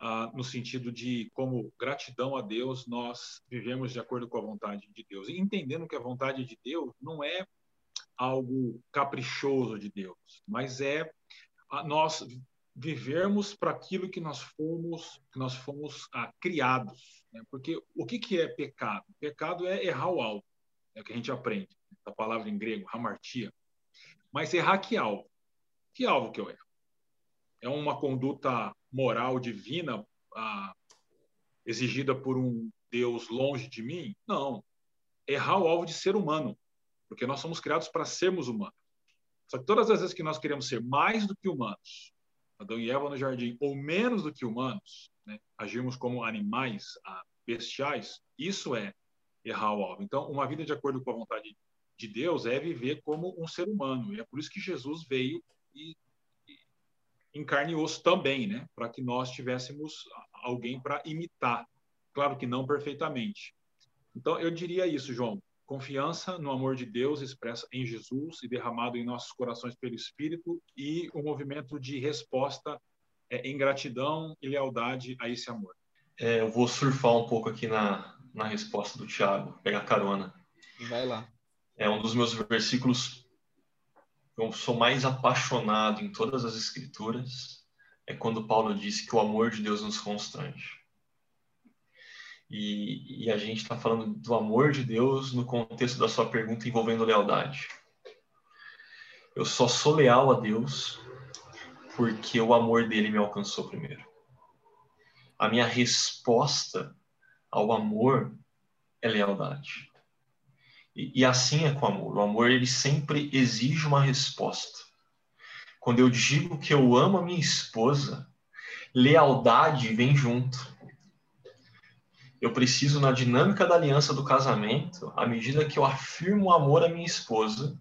[SPEAKER 3] uh, no sentido de, como gratidão a Deus, nós vivemos de acordo com a vontade de Deus. E entendendo que a vontade de Deus não é algo caprichoso de Deus, mas é nós vivermos para aquilo que nós fomos, que nós fomos ah, criados. Né? Porque o que, que é pecado? Pecado é errar o alvo, é o que a gente aprende, a palavra em grego, hamartia. Mas errar que alvo? Que alvo que eu erro? É uma conduta moral divina ah, exigida por um Deus longe de mim? Não. Errar o alvo de ser humano, porque nós somos criados para sermos humanos. Só que todas as vezes que nós queremos ser mais do que humanos, Adão e Eva no jardim, ou menos do que humanos, né, agirmos como animais bestiais, isso é errar o alvo. Então, uma vida de acordo com a vontade de Deus é viver como um ser humano. E é por isso que Jesus veio e em carne e osso também, né? Para que nós tivéssemos alguém para imitar. Claro que não perfeitamente. Então, eu diria isso, João. Confiança no amor de Deus expressa em Jesus e derramado em nossos corações pelo Espírito e o um movimento de resposta é, em gratidão e lealdade a esse amor.
[SPEAKER 2] É, eu vou surfar um pouco aqui na, na resposta do Tiago, pegar carona.
[SPEAKER 1] Vai lá.
[SPEAKER 2] É um dos meus versículos eu sou mais apaixonado em todas as escrituras é quando Paulo disse que o amor de Deus nos constrange. E, e a gente está falando do amor de Deus no contexto da sua pergunta envolvendo lealdade. Eu só sou leal a Deus porque o amor dele me alcançou primeiro. A minha resposta ao amor é lealdade. E, e assim é com o amor. O amor ele sempre exige uma resposta. Quando eu digo que eu amo a minha esposa, lealdade vem junto eu preciso, na dinâmica da aliança do casamento, à medida que eu afirmo o amor à minha esposa,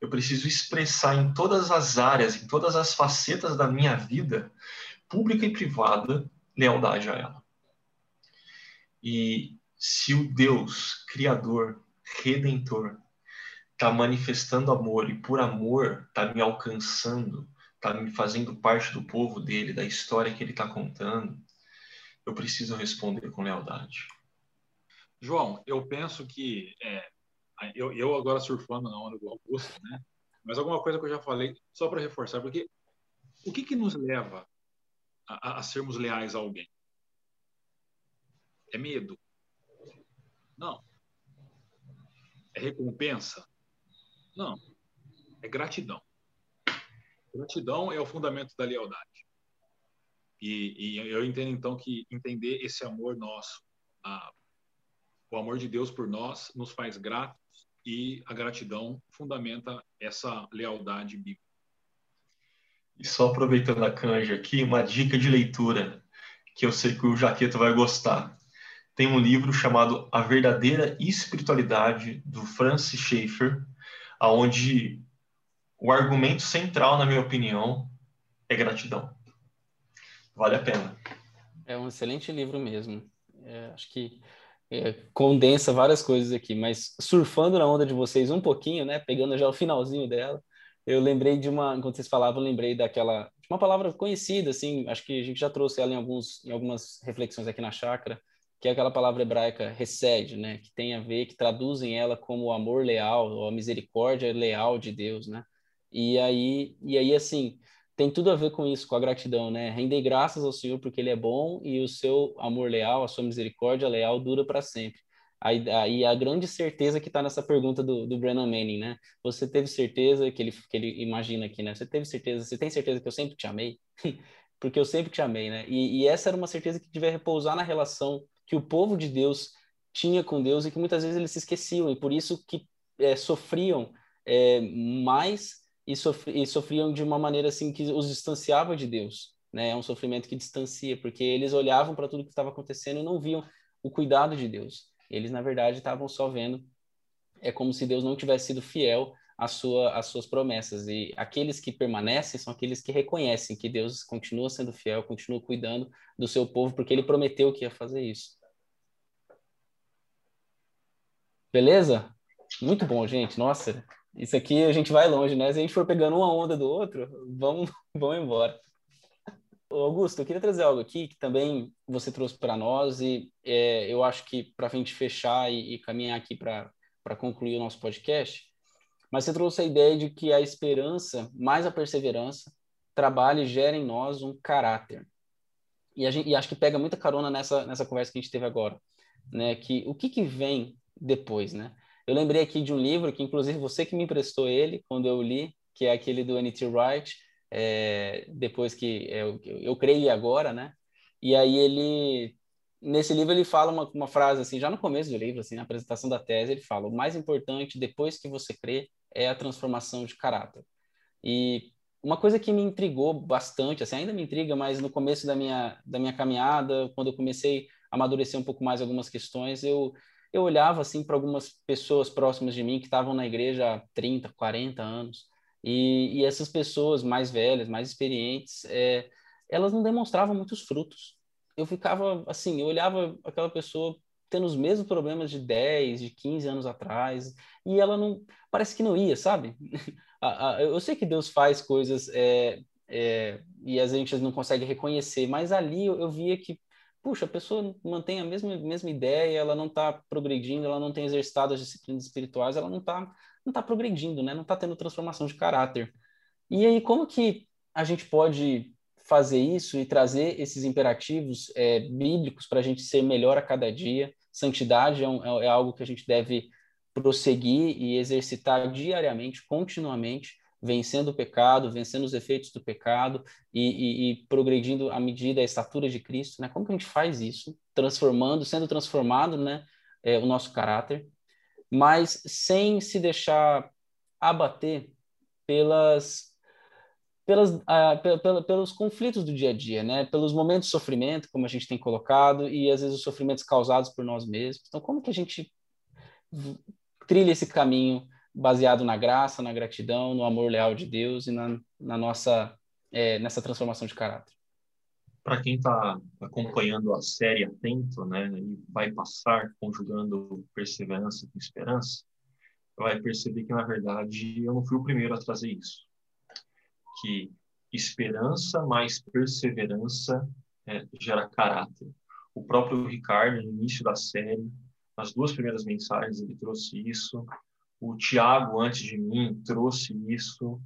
[SPEAKER 2] eu preciso expressar em todas as áreas, em todas as facetas da minha vida, pública e privada, lealdade a ela. E se o Deus, Criador, Redentor, está manifestando amor e por amor está me alcançando, está me fazendo parte do povo dele, da história que ele está contando, eu preciso responder com lealdade.
[SPEAKER 3] João, eu penso que é, eu, eu agora surfando na onda do Augusto, né? Mas alguma coisa que eu já falei, só para reforçar, porque o que, que nos leva a, a sermos leais a alguém? É medo? Não. É recompensa? Não. É gratidão. Gratidão é o fundamento da lealdade. E, e eu entendo então que entender esse amor nosso, a, o amor de Deus por nós, nos faz gratos e a gratidão fundamenta essa lealdade bíblica.
[SPEAKER 2] E só aproveitando a canja aqui, uma dica de leitura que eu sei que o Jaqueto vai gostar. Tem um livro chamado A Verdadeira Espiritualidade, do Francis Schaeffer, aonde o argumento central, na minha opinião, é gratidão vale a pena.
[SPEAKER 1] É um excelente livro mesmo. É, acho que é, condensa várias coisas aqui, mas surfando na onda de vocês um pouquinho, né, pegando já o finalzinho dela, eu lembrei de uma, enquanto vocês falavam, lembrei daquela, de uma palavra conhecida, assim, acho que a gente já trouxe ela em, alguns, em algumas reflexões aqui na chácara, que é aquela palavra hebraica resed, né, que tem a ver, que traduzem ela como o amor leal, ou a misericórdia leal de Deus, né, e aí, e aí assim, tem tudo a ver com isso, com a gratidão, né? Render graças ao Senhor porque Ele é bom e o seu amor leal, a sua misericórdia leal dura para sempre. Aí, aí a grande certeza que está nessa pergunta do, do Brennan Manning, né? Você teve certeza que ele, que ele imagina aqui, né? Você teve certeza, você tem certeza que eu sempre te amei? (laughs) porque eu sempre te amei, né? E, e essa era uma certeza que devia repousar na relação que o povo de Deus tinha com Deus e que muitas vezes eles se esqueciam e por isso que é, sofriam é, mais e, e sofriam de uma maneira assim que os distanciava de Deus, né? É um sofrimento que distancia, porque eles olhavam para tudo que estava acontecendo e não viam o cuidado de Deus. Eles na verdade estavam só vendo é como se Deus não tivesse sido fiel às, sua, suas promessas. E aqueles que permanecem são aqueles que reconhecem que Deus continua sendo fiel, continua cuidando do seu povo, porque ele prometeu que ia fazer isso. Beleza? Muito bom, gente. Nossa, isso aqui a gente vai longe, né? Se a gente for pegando uma onda do outro, vamos, (laughs) vamos embora. Augusto, eu queria trazer algo aqui que também você trouxe para nós e é, eu acho que para a gente fechar e, e caminhar aqui para concluir o nosso podcast, mas você trouxe a ideia de que a esperança mais a perseverança trabalha e gera em nós um caráter. E, gente, e, acho que pega muita carona nessa, nessa conversa que a gente teve agora, né? Que o que, que vem depois, né? Eu lembrei aqui de um livro que, inclusive, você que me emprestou ele quando eu li, que é aquele do N.T. Wright, é, depois que eu, eu creio agora, né? E aí ele nesse livro ele fala uma, uma frase assim, já no começo do livro, assim, na apresentação da tese, ele fala: o mais importante depois que você crê é a transformação de caráter. E uma coisa que me intrigou bastante, assim, ainda me intriga, mas no começo da minha da minha caminhada, quando eu comecei a amadurecer um pouco mais algumas questões, eu eu olhava assim para algumas pessoas próximas de mim que estavam na igreja há 30, 40 anos, e, e essas pessoas mais velhas, mais experientes, é, elas não demonstravam muitos frutos eu ficava assim, eu olhava aquela pessoa tendo os mesmos problemas de 10, de 15 anos atrás, e ela não, parece que não ia, sabe? (laughs) eu sei que Deus faz coisas é, é, e a gente não consegue reconhecer, mas ali eu via que, puxa, a pessoa mantém a mesma, mesma ideia, ela não está progredindo, ela não tem exercitado as disciplinas espirituais, ela não está não tá progredindo, né? Não está tendo transformação de caráter. E aí, como que a gente pode fazer isso e trazer esses imperativos é, bíblicos para a gente ser melhor a cada dia. Santidade é, um, é, é algo que a gente deve prosseguir e exercitar diariamente, continuamente, vencendo o pecado, vencendo os efeitos do pecado e, e, e, progredindo à medida da estatura de Cristo, né? Como que a gente faz isso? Transformando, sendo transformado, né? É, o nosso caráter, mas sem se deixar abater pelas pelas, uh, pelos conflitos do dia a dia, né? Pelos momentos de sofrimento, como a gente tem colocado, e às vezes os sofrimentos causados por nós mesmos. Então, como que a gente trilha esse caminho baseado na graça, na gratidão, no amor leal de Deus e na, na nossa é, nessa transformação de caráter?
[SPEAKER 2] Para quem está acompanhando a série atento, né, e vai passar conjugando perseverança com esperança, vai perceber que na verdade eu não fui o primeiro a trazer isso que esperança mais perseverança é, gera caráter. O próprio Ricardo, no início da série, nas duas primeiras mensagens, ele trouxe isso. O Tiago, antes de mim, trouxe isso.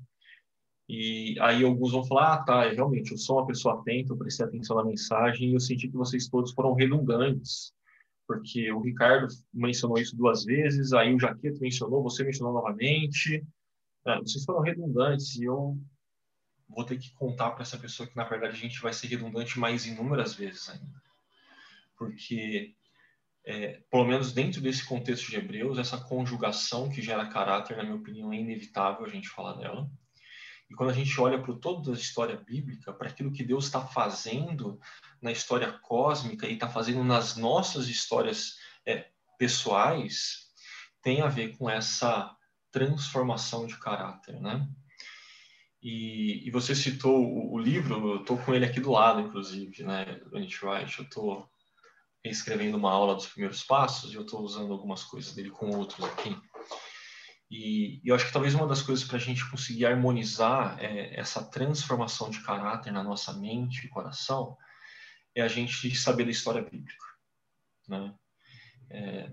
[SPEAKER 2] E aí alguns vão falar, ah, tá, realmente, eu sou uma pessoa atenta, eu prestei atenção na mensagem e eu senti que vocês todos foram redundantes, porque o Ricardo mencionou isso duas vezes, aí o Jaqueto mencionou, você mencionou novamente, é, vocês foram redundantes e eu vou ter que contar para essa pessoa que, na verdade, a gente vai ser redundante mais inúmeras vezes ainda. Porque, é, pelo menos dentro desse contexto de Hebreus, essa conjugação que gera caráter, na minha opinião, é inevitável a gente falar dela. E quando a gente olha para toda a história bíblica, para aquilo que Deus está fazendo na história cósmica e está fazendo nas nossas histórias é, pessoais, tem a ver com essa transformação de caráter, né? E, e você citou o, o livro, eu estou com ele aqui do lado, inclusive, né, do Nietzsche Wright. Eu estou escrevendo uma aula dos primeiros passos e eu estou usando algumas coisas dele com outros aqui. E, e eu acho que talvez uma das coisas para a gente conseguir harmonizar é, essa transformação de caráter na nossa mente e coração é a gente saber da história bíblica, né? É,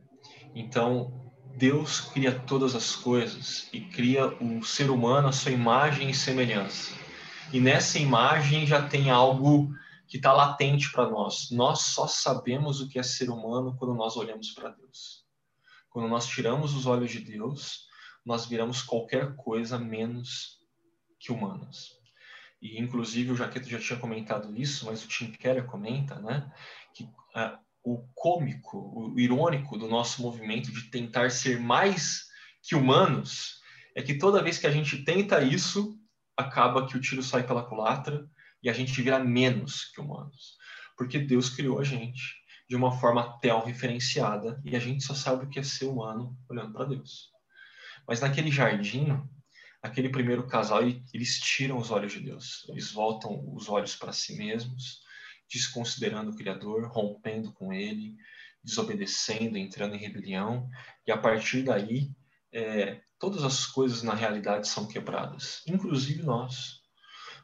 [SPEAKER 2] então, Deus cria todas as coisas e cria o ser humano à sua imagem e semelhança. E nessa imagem já tem algo que está latente para nós. Nós só sabemos o que é ser humano quando nós olhamos para Deus. Quando nós tiramos os olhos de Deus, nós viramos qualquer coisa menos que humanos. E inclusive o Jaqueto já tinha comentado isso, mas o Tim Keller comenta, né, que uh, o cômico, o irônico do nosso movimento de tentar ser mais que humanos é que toda vez que a gente tenta isso, acaba que o tiro sai pela culatra e a gente vira menos que humanos. Porque Deus criou a gente de uma forma tel-referenciada e a gente só sabe o que é ser humano olhando para Deus. Mas naquele jardim, aquele primeiro casal, eles tiram os olhos de Deus, eles voltam os olhos para si mesmos desconsiderando o Criador, rompendo com ele, desobedecendo, entrando em rebelião, e a partir daí, é, todas as coisas na realidade são quebradas, inclusive nós.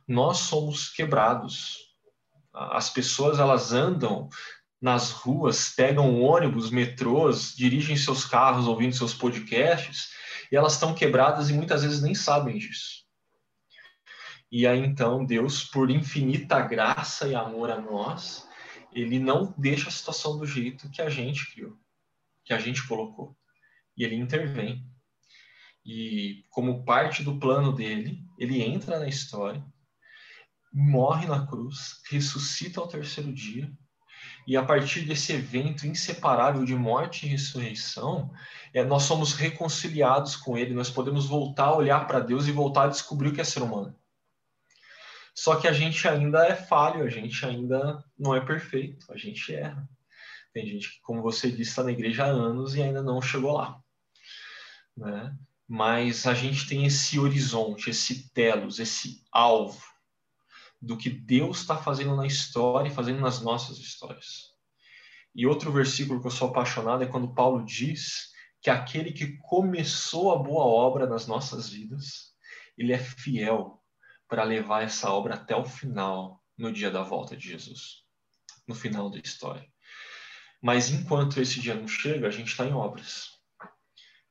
[SPEAKER 2] Nós somos quebrados. As pessoas elas andam nas ruas, pegam ônibus, metrôs, dirigem seus carros ouvindo seus podcasts, e elas estão quebradas e muitas vezes nem sabem disso. E aí então Deus, por infinita graça e amor a nós, ele não deixa a situação do jeito que a gente criou, que a gente colocou. E ele intervém. E como parte do plano dele, ele entra na história, morre na cruz, ressuscita ao terceiro dia e a partir desse evento inseparável de morte e ressurreição, é, nós somos reconciliados com Ele, nós podemos voltar a olhar para Deus e voltar a descobrir o que é ser humano. Só que a gente ainda é falho, a gente ainda não é perfeito, a gente erra. Tem gente que, como você disse, está na igreja há anos e ainda não chegou lá. Né? Mas a gente tem esse horizonte, esse telos, esse alvo do que Deus está fazendo na história e fazendo nas nossas histórias. E outro versículo que eu sou apaixonado é quando Paulo diz que aquele que começou a boa obra nas nossas vidas, ele é fiel para levar essa obra até o final, no dia da volta de Jesus, no final da história. Mas enquanto esse dia não chega, a gente está em obras.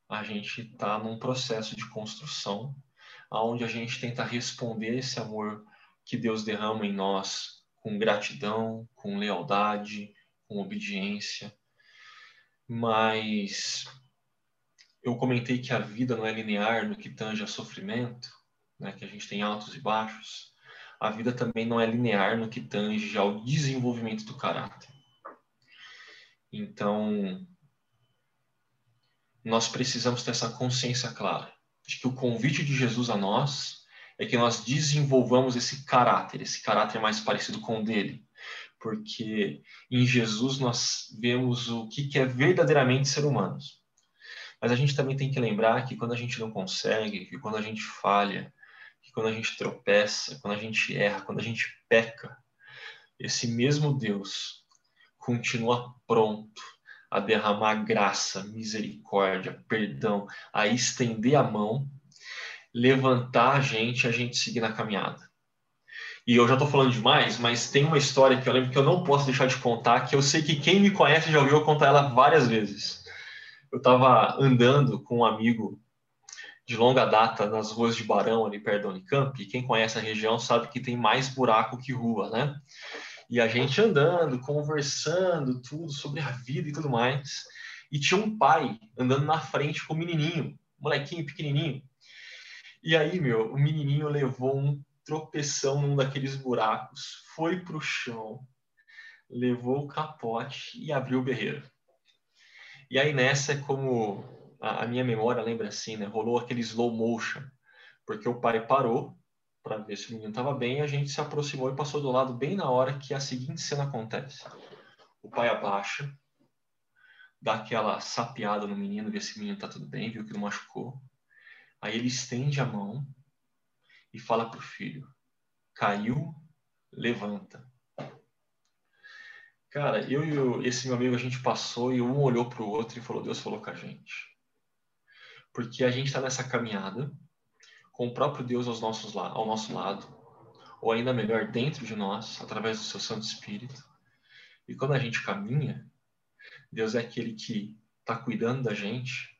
[SPEAKER 2] A gente está num processo de construção, onde a gente tenta responder esse amor que Deus derrama em nós com gratidão, com lealdade, com obediência. Mas eu comentei que a vida não é linear no que tange a sofrimento, né, que a gente tem altos e baixos. A vida também não é linear no que tange ao desenvolvimento do caráter. Então, nós precisamos ter essa consciência clara de que o convite de Jesus a nós é que nós desenvolvamos esse caráter, esse caráter mais parecido com o dele. Porque em Jesus nós vemos o que é verdadeiramente ser humanos. Mas a gente também tem que lembrar que quando a gente não consegue, que quando a gente falha, que quando a gente tropeça, quando a gente erra, quando a gente peca, esse mesmo Deus continua pronto a derramar graça, misericórdia, perdão, a estender a mão levantar a gente, a gente seguir na caminhada. E eu já estou falando demais, mas tem uma história que eu lembro que eu não posso deixar de contar, que eu sei que quem me conhece já ouviu eu contar ela várias vezes. Eu estava andando com um amigo de longa data nas ruas de Barão, ali perto da Unicamp, e quem conhece a região sabe que tem mais buraco que rua, né? E a gente andando, conversando, tudo sobre a vida e tudo mais. E tinha um pai andando na frente com o um menininho, um molequinho pequenininho. E aí, meu, o menininho levou um tropeção num daqueles buracos, foi pro chão, levou o capote e abriu o berreiro. E aí nessa é como a, minha memória lembra assim, né? Rolou aquele slow motion, porque o pai parou para ver se o menino estava bem, a gente se aproximou e passou do lado bem na hora que a seguinte cena acontece. O pai abaixa, dá aquela sapeada no menino, vê se o menino tá tudo bem, viu que não machucou. Aí ele estende a mão e fala para o filho: caiu, levanta. Cara, eu e esse meu amigo a gente passou e um olhou para o outro e falou: Deus falou com a gente. Porque a gente está nessa caminhada com o próprio Deus aos nossos, ao nosso lado, ou ainda melhor, dentro de nós, através do seu Santo Espírito. E quando a gente caminha, Deus é aquele que está cuidando da gente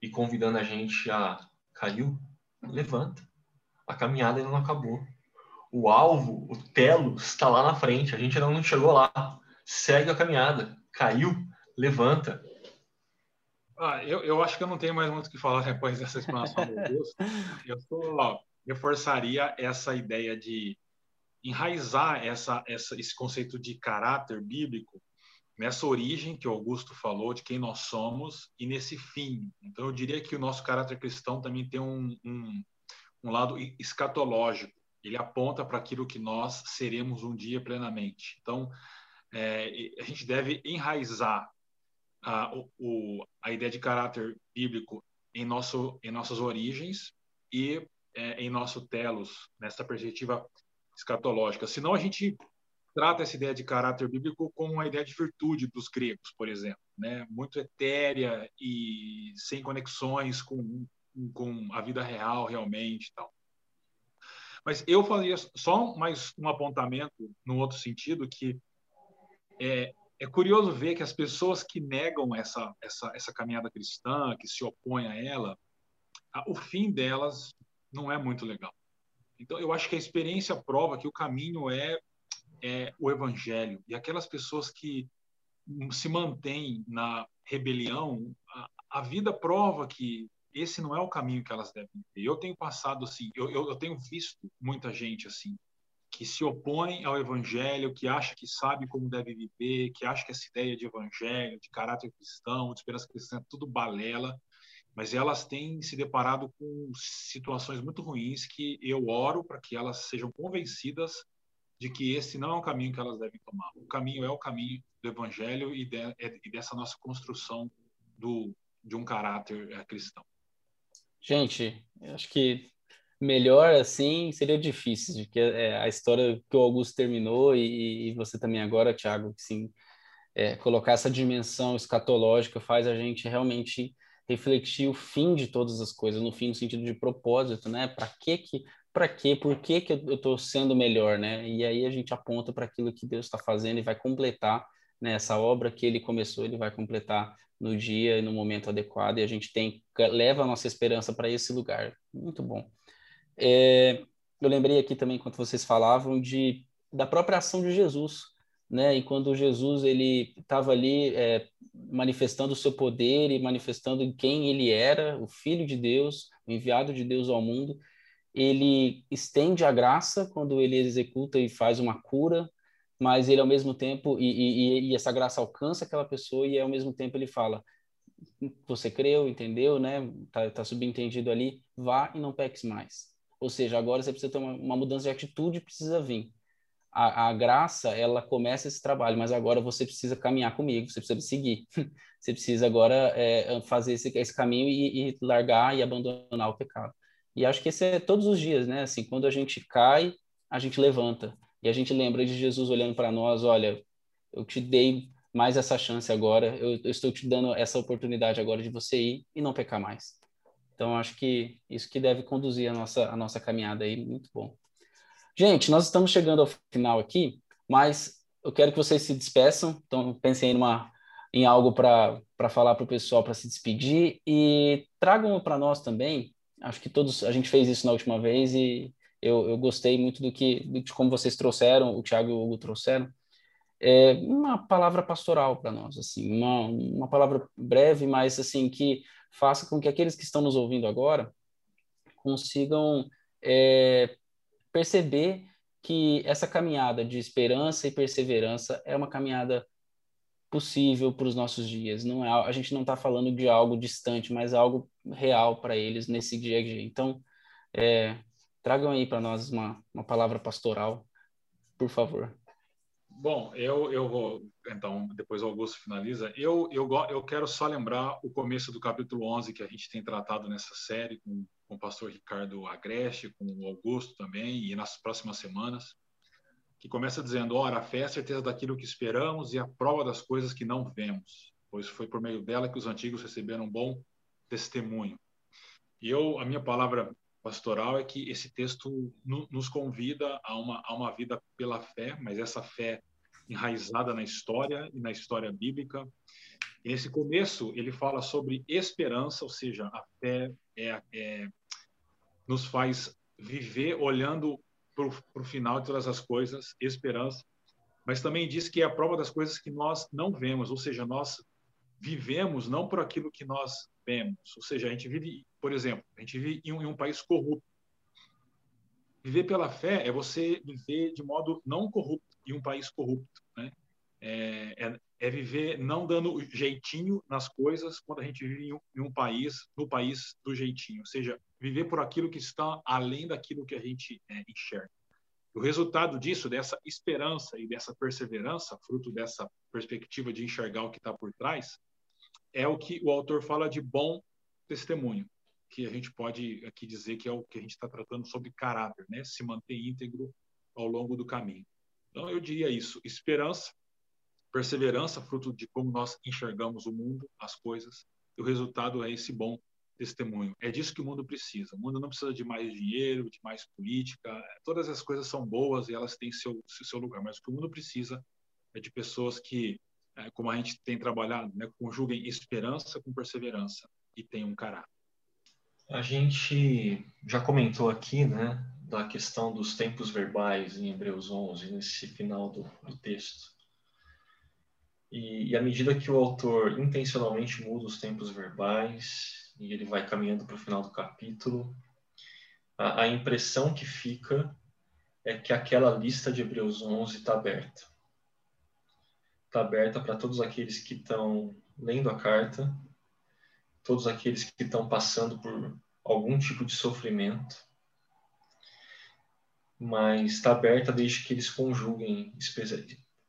[SPEAKER 2] e convidando a gente a Caiu? Levanta. A caminhada ainda não acabou. O alvo, o telo, está lá na frente. A gente ainda não chegou lá. Segue a caminhada. Caiu? Levanta.
[SPEAKER 3] Ah, eu, eu acho que eu não tenho mais muito o que falar depois dessa explanação do Deus. (laughs) Eu só reforçaria essa ideia de enraizar essa, essa, esse conceito de caráter bíblico nessa origem que o Augusto falou de quem nós somos e nesse fim. Então, eu diria que o nosso caráter cristão também tem um, um, um lado escatológico. Ele aponta para aquilo que nós seremos um dia plenamente. Então, é, a gente deve enraizar a, o, a ideia de caráter bíblico em, nosso, em nossas origens e é, em nosso telos, nessa perspectiva escatológica. Senão, a gente trata essa ideia de caráter bíblico como uma ideia de virtude dos gregos, por exemplo, né? muito etérea e sem conexões com, com a vida real realmente tal. Mas eu faria só mais um apontamento no outro sentido que é, é curioso ver que as pessoas que negam essa, essa, essa caminhada cristã, que se opõem a ela, o fim delas não é muito legal. Então, eu acho que a experiência prova que o caminho é, é o evangelho. E aquelas pessoas que se mantêm na rebelião, a, a vida prova que esse não é o caminho que elas devem ter. Eu tenho passado assim, eu, eu, eu tenho visto muita gente assim, que se opõe ao evangelho, que acha que sabe como deve viver, que acha que essa ideia de evangelho, de caráter cristão, de esperança cristã, é tudo balela, mas elas têm se deparado com situações muito ruins que eu oro para que elas sejam convencidas de que esse não é o caminho que elas devem tomar. O caminho é o caminho do evangelho e, de, é, e dessa nossa construção do, de um caráter é, cristão.
[SPEAKER 1] Gente, acho que melhor assim seria difícil, porque é, a história que o Augusto terminou e, e você também agora, Thiago, que sim, é, colocar essa dimensão escatológica faz a gente realmente refletir o fim de todas as coisas, no fim no sentido de propósito, né? Para que que para quê? Por que que eu estou sendo melhor, né? E aí a gente aponta para aquilo que Deus está fazendo e vai completar né, essa obra que Ele começou, Ele vai completar no dia e no momento adequado e a gente tem leva a nossa esperança para esse lugar. Muito bom. É, eu lembrei aqui também quando vocês falavam de da própria ação de Jesus, né? E quando Jesus ele estava ali é, manifestando o seu poder e manifestando quem ele era, o Filho de Deus, o enviado de Deus ao mundo, ele estende a graça quando ele executa e faz uma cura, mas ele ao mesmo tempo e, e, e essa graça alcança aquela pessoa e ao mesmo tempo ele fala você creu, entendeu, né? Tá, tá subentendido ali, vá e não peques mais. Ou seja, agora você precisa ter uma, uma mudança de atitude, precisa vir. A, a, graça, ela começa esse trabalho, mas agora você precisa caminhar comigo, você precisa me seguir. (laughs) você precisa agora é, fazer esse, esse caminho e, e, largar e abandonar o pecado. E acho que esse é todos os dias, né? Assim, quando a gente cai, a gente levanta. E a gente lembra de Jesus olhando para nós, olha, eu te dei mais essa chance agora, eu, eu estou te dando essa oportunidade agora de você ir e não pecar mais. Então, acho que isso que deve conduzir a nossa, a nossa caminhada aí, muito bom. Gente, nós estamos chegando ao final aqui, mas eu quero que vocês se despeçam. Então, pensem em, uma, em algo para falar para o pessoal para se despedir e tragam para nós também. Acho que todos a gente fez isso na última vez e eu, eu gostei muito do que de como vocês trouxeram, o Tiago e o Hugo trouxeram. É uma palavra pastoral para nós, assim, uma, uma palavra breve, mas assim que faça com que aqueles que estão nos ouvindo agora consigam é, perceber que essa caminhada de esperança e perseverança é uma caminhada possível para os nossos dias. Não é, a gente não está falando de algo distante, mas algo real para eles nesse dia a dia. Então, é, tragam aí para nós uma, uma palavra pastoral, por favor.
[SPEAKER 3] Bom, eu, eu vou, então, depois o Augusto finaliza. Eu, eu, eu quero só lembrar o começo do capítulo 11 que a gente tem tratado nessa série com, com o pastor Ricardo Agreste, com o Augusto também, e nas próximas semanas, que começa dizendo: Ora, a fé é a certeza daquilo que esperamos e a prova das coisas que não vemos, pois foi por meio dela que os antigos receberam bom testemunho. E eu, a minha palavra pastoral é que esse texto no, nos convida a uma, a uma vida pela fé, mas essa fé enraizada na história e na história bíblica. E nesse começo, ele fala sobre esperança, ou seja, a fé é, é nos faz viver olhando para o final de todas as coisas, esperança, mas também diz que é a prova das coisas que nós não vemos, ou seja, nós vivemos não por aquilo que nós vemos, ou seja, a gente vive por exemplo, a gente vive em um, em um país corrupto. Viver pela fé é você viver de modo não corrupto em um país corrupto. Né? É, é, é, viver não dando jeitinho nas coisas quando a gente vive em um, em um, país, no país do jeitinho. Ou seja, viver por aquilo que está além daquilo que a gente é, enxerga. O resultado disso, dessa esperança e dessa perseverança, fruto dessa perspectiva de enxergar o que está por trás, é o que o autor fala de bom testemunho que a gente pode aqui dizer que é o que a gente está tratando sobre caráter, né? Se manter íntegro ao longo do caminho. Então, eu diria isso: esperança, perseverança, fruto de como nós enxergamos o mundo, as coisas, e o resultado é esse bom testemunho. É disso que o mundo precisa. O mundo não precisa de mais dinheiro, de mais política. Todas as coisas são boas e elas têm seu, seu lugar. Mas o que o mundo precisa é de pessoas que, é, como a gente tem trabalhado, né, conjuguem esperança com perseverança e tenham um caráter.
[SPEAKER 2] A gente já comentou aqui, né, da questão dos tempos verbais em Hebreus 11, nesse final do, do texto. E, e à medida que o autor intencionalmente muda os tempos verbais e ele vai caminhando para o final do capítulo, a, a impressão que fica é que aquela lista de Hebreus 11 está aberta. Está aberta para todos aqueles que estão lendo a carta, todos aqueles que estão passando por algum tipo de sofrimento, mas está aberta desde que eles conjuguem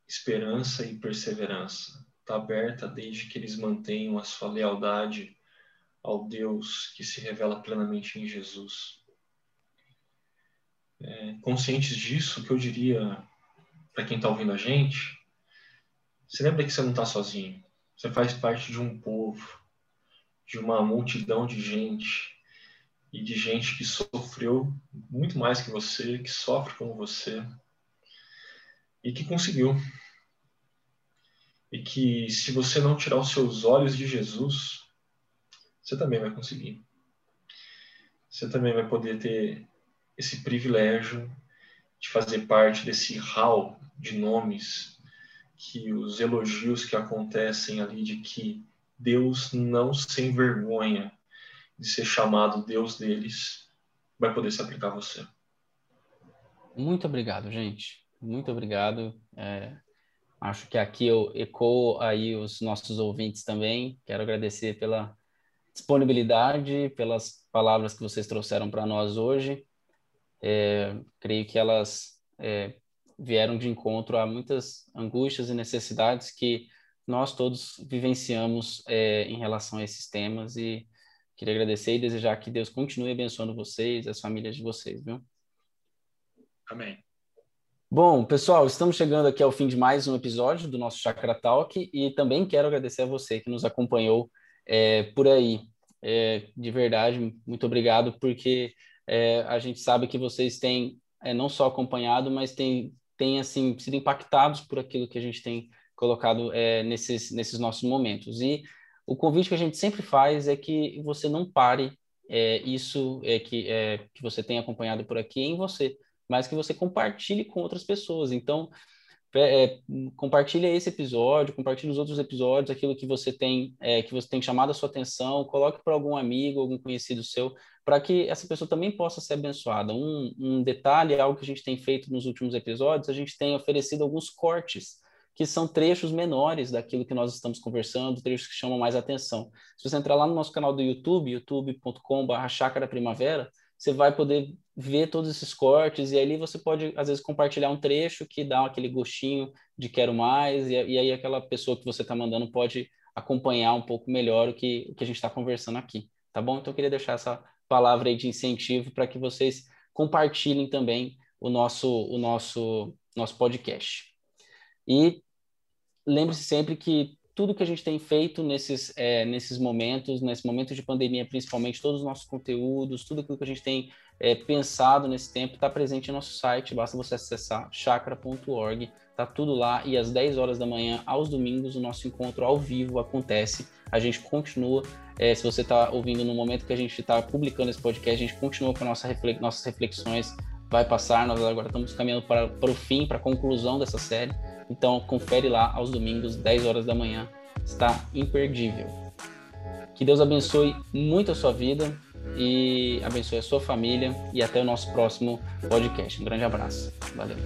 [SPEAKER 2] esperança e perseverança. Está aberta desde que eles mantenham a sua lealdade ao Deus que se revela plenamente em Jesus. É, conscientes disso, o que eu diria para quem está ouvindo a gente, você lembra que você não está sozinho. Você faz parte de um povo, de uma multidão de gente e de gente que sofreu muito mais que você, que sofre como você e que conseguiu. E que se você não tirar os seus olhos de Jesus, você também vai conseguir. Você também vai poder ter esse privilégio de fazer parte desse hall de nomes que os elogios que acontecem ali de que Deus não se envergonha de ser chamado Deus deles, vai poder se aplicar a você.
[SPEAKER 1] Muito obrigado, gente. Muito obrigado. É, acho que aqui eu ecoo aí os nossos ouvintes também. Quero agradecer pela disponibilidade, pelas palavras que vocês trouxeram para nós hoje. É, creio que elas é, vieram de encontro a muitas angústias e necessidades que nós todos vivenciamos é, em relação a esses temas e Queria agradecer e desejar que Deus continue abençoando vocês, as famílias de vocês, viu?
[SPEAKER 3] Amém.
[SPEAKER 1] Bom, pessoal, estamos chegando aqui ao fim de mais um episódio do nosso Chakra Talk e também quero agradecer a você que nos acompanhou é, por aí. É, de verdade, muito obrigado, porque é, a gente sabe que vocês têm é, não só acompanhado, mas têm, têm assim, sido impactados por aquilo que a gente tem colocado é, nesses, nesses nossos momentos. E o convite que a gente sempre faz é que você não pare é, isso é, que, é, que você tem acompanhado por aqui em você, mas que você compartilhe com outras pessoas. Então, é, compartilhe esse episódio, compartilhe os outros episódios, aquilo que você tem é, que você tem chamado a sua atenção, coloque para algum amigo, algum conhecido seu, para que essa pessoa também possa ser abençoada. Um, um detalhe, algo que a gente tem feito nos últimos episódios, a gente tem oferecido alguns cortes que são trechos menores daquilo que nós estamos conversando, trechos que chamam mais atenção. Se você entrar lá no nosso canal do YouTube, youtube.com.br Chácara Primavera, você vai poder ver todos esses cortes e ali você pode, às vezes, compartilhar um trecho que dá aquele gostinho de quero mais e, e aí aquela pessoa que você está mandando pode acompanhar um pouco melhor o que, o que a gente está conversando aqui, tá bom? Então, eu queria deixar essa palavra aí de incentivo para que vocês compartilhem também o nosso, o nosso, nosso podcast. E lembre-se sempre que tudo que a gente tem feito nesses, é, nesses momentos, nesse momento de pandemia, principalmente, todos os nossos conteúdos, tudo aquilo que a gente tem é, pensado nesse tempo está presente no nosso site, basta você acessar chakra.org, tá tudo lá e às 10 horas da manhã, aos domingos, o nosso encontro ao vivo acontece, a gente continua, é, se você está ouvindo no momento que a gente está publicando esse podcast, a gente continua com nossa reflex, nossas reflexões, vai passar, nós agora estamos caminhando para, para o fim, para a conclusão dessa série, então, confere lá aos domingos, 10 horas da manhã. Está imperdível. Que Deus abençoe muito a sua vida e abençoe a sua família. E até o nosso próximo podcast. Um grande abraço. Valeu.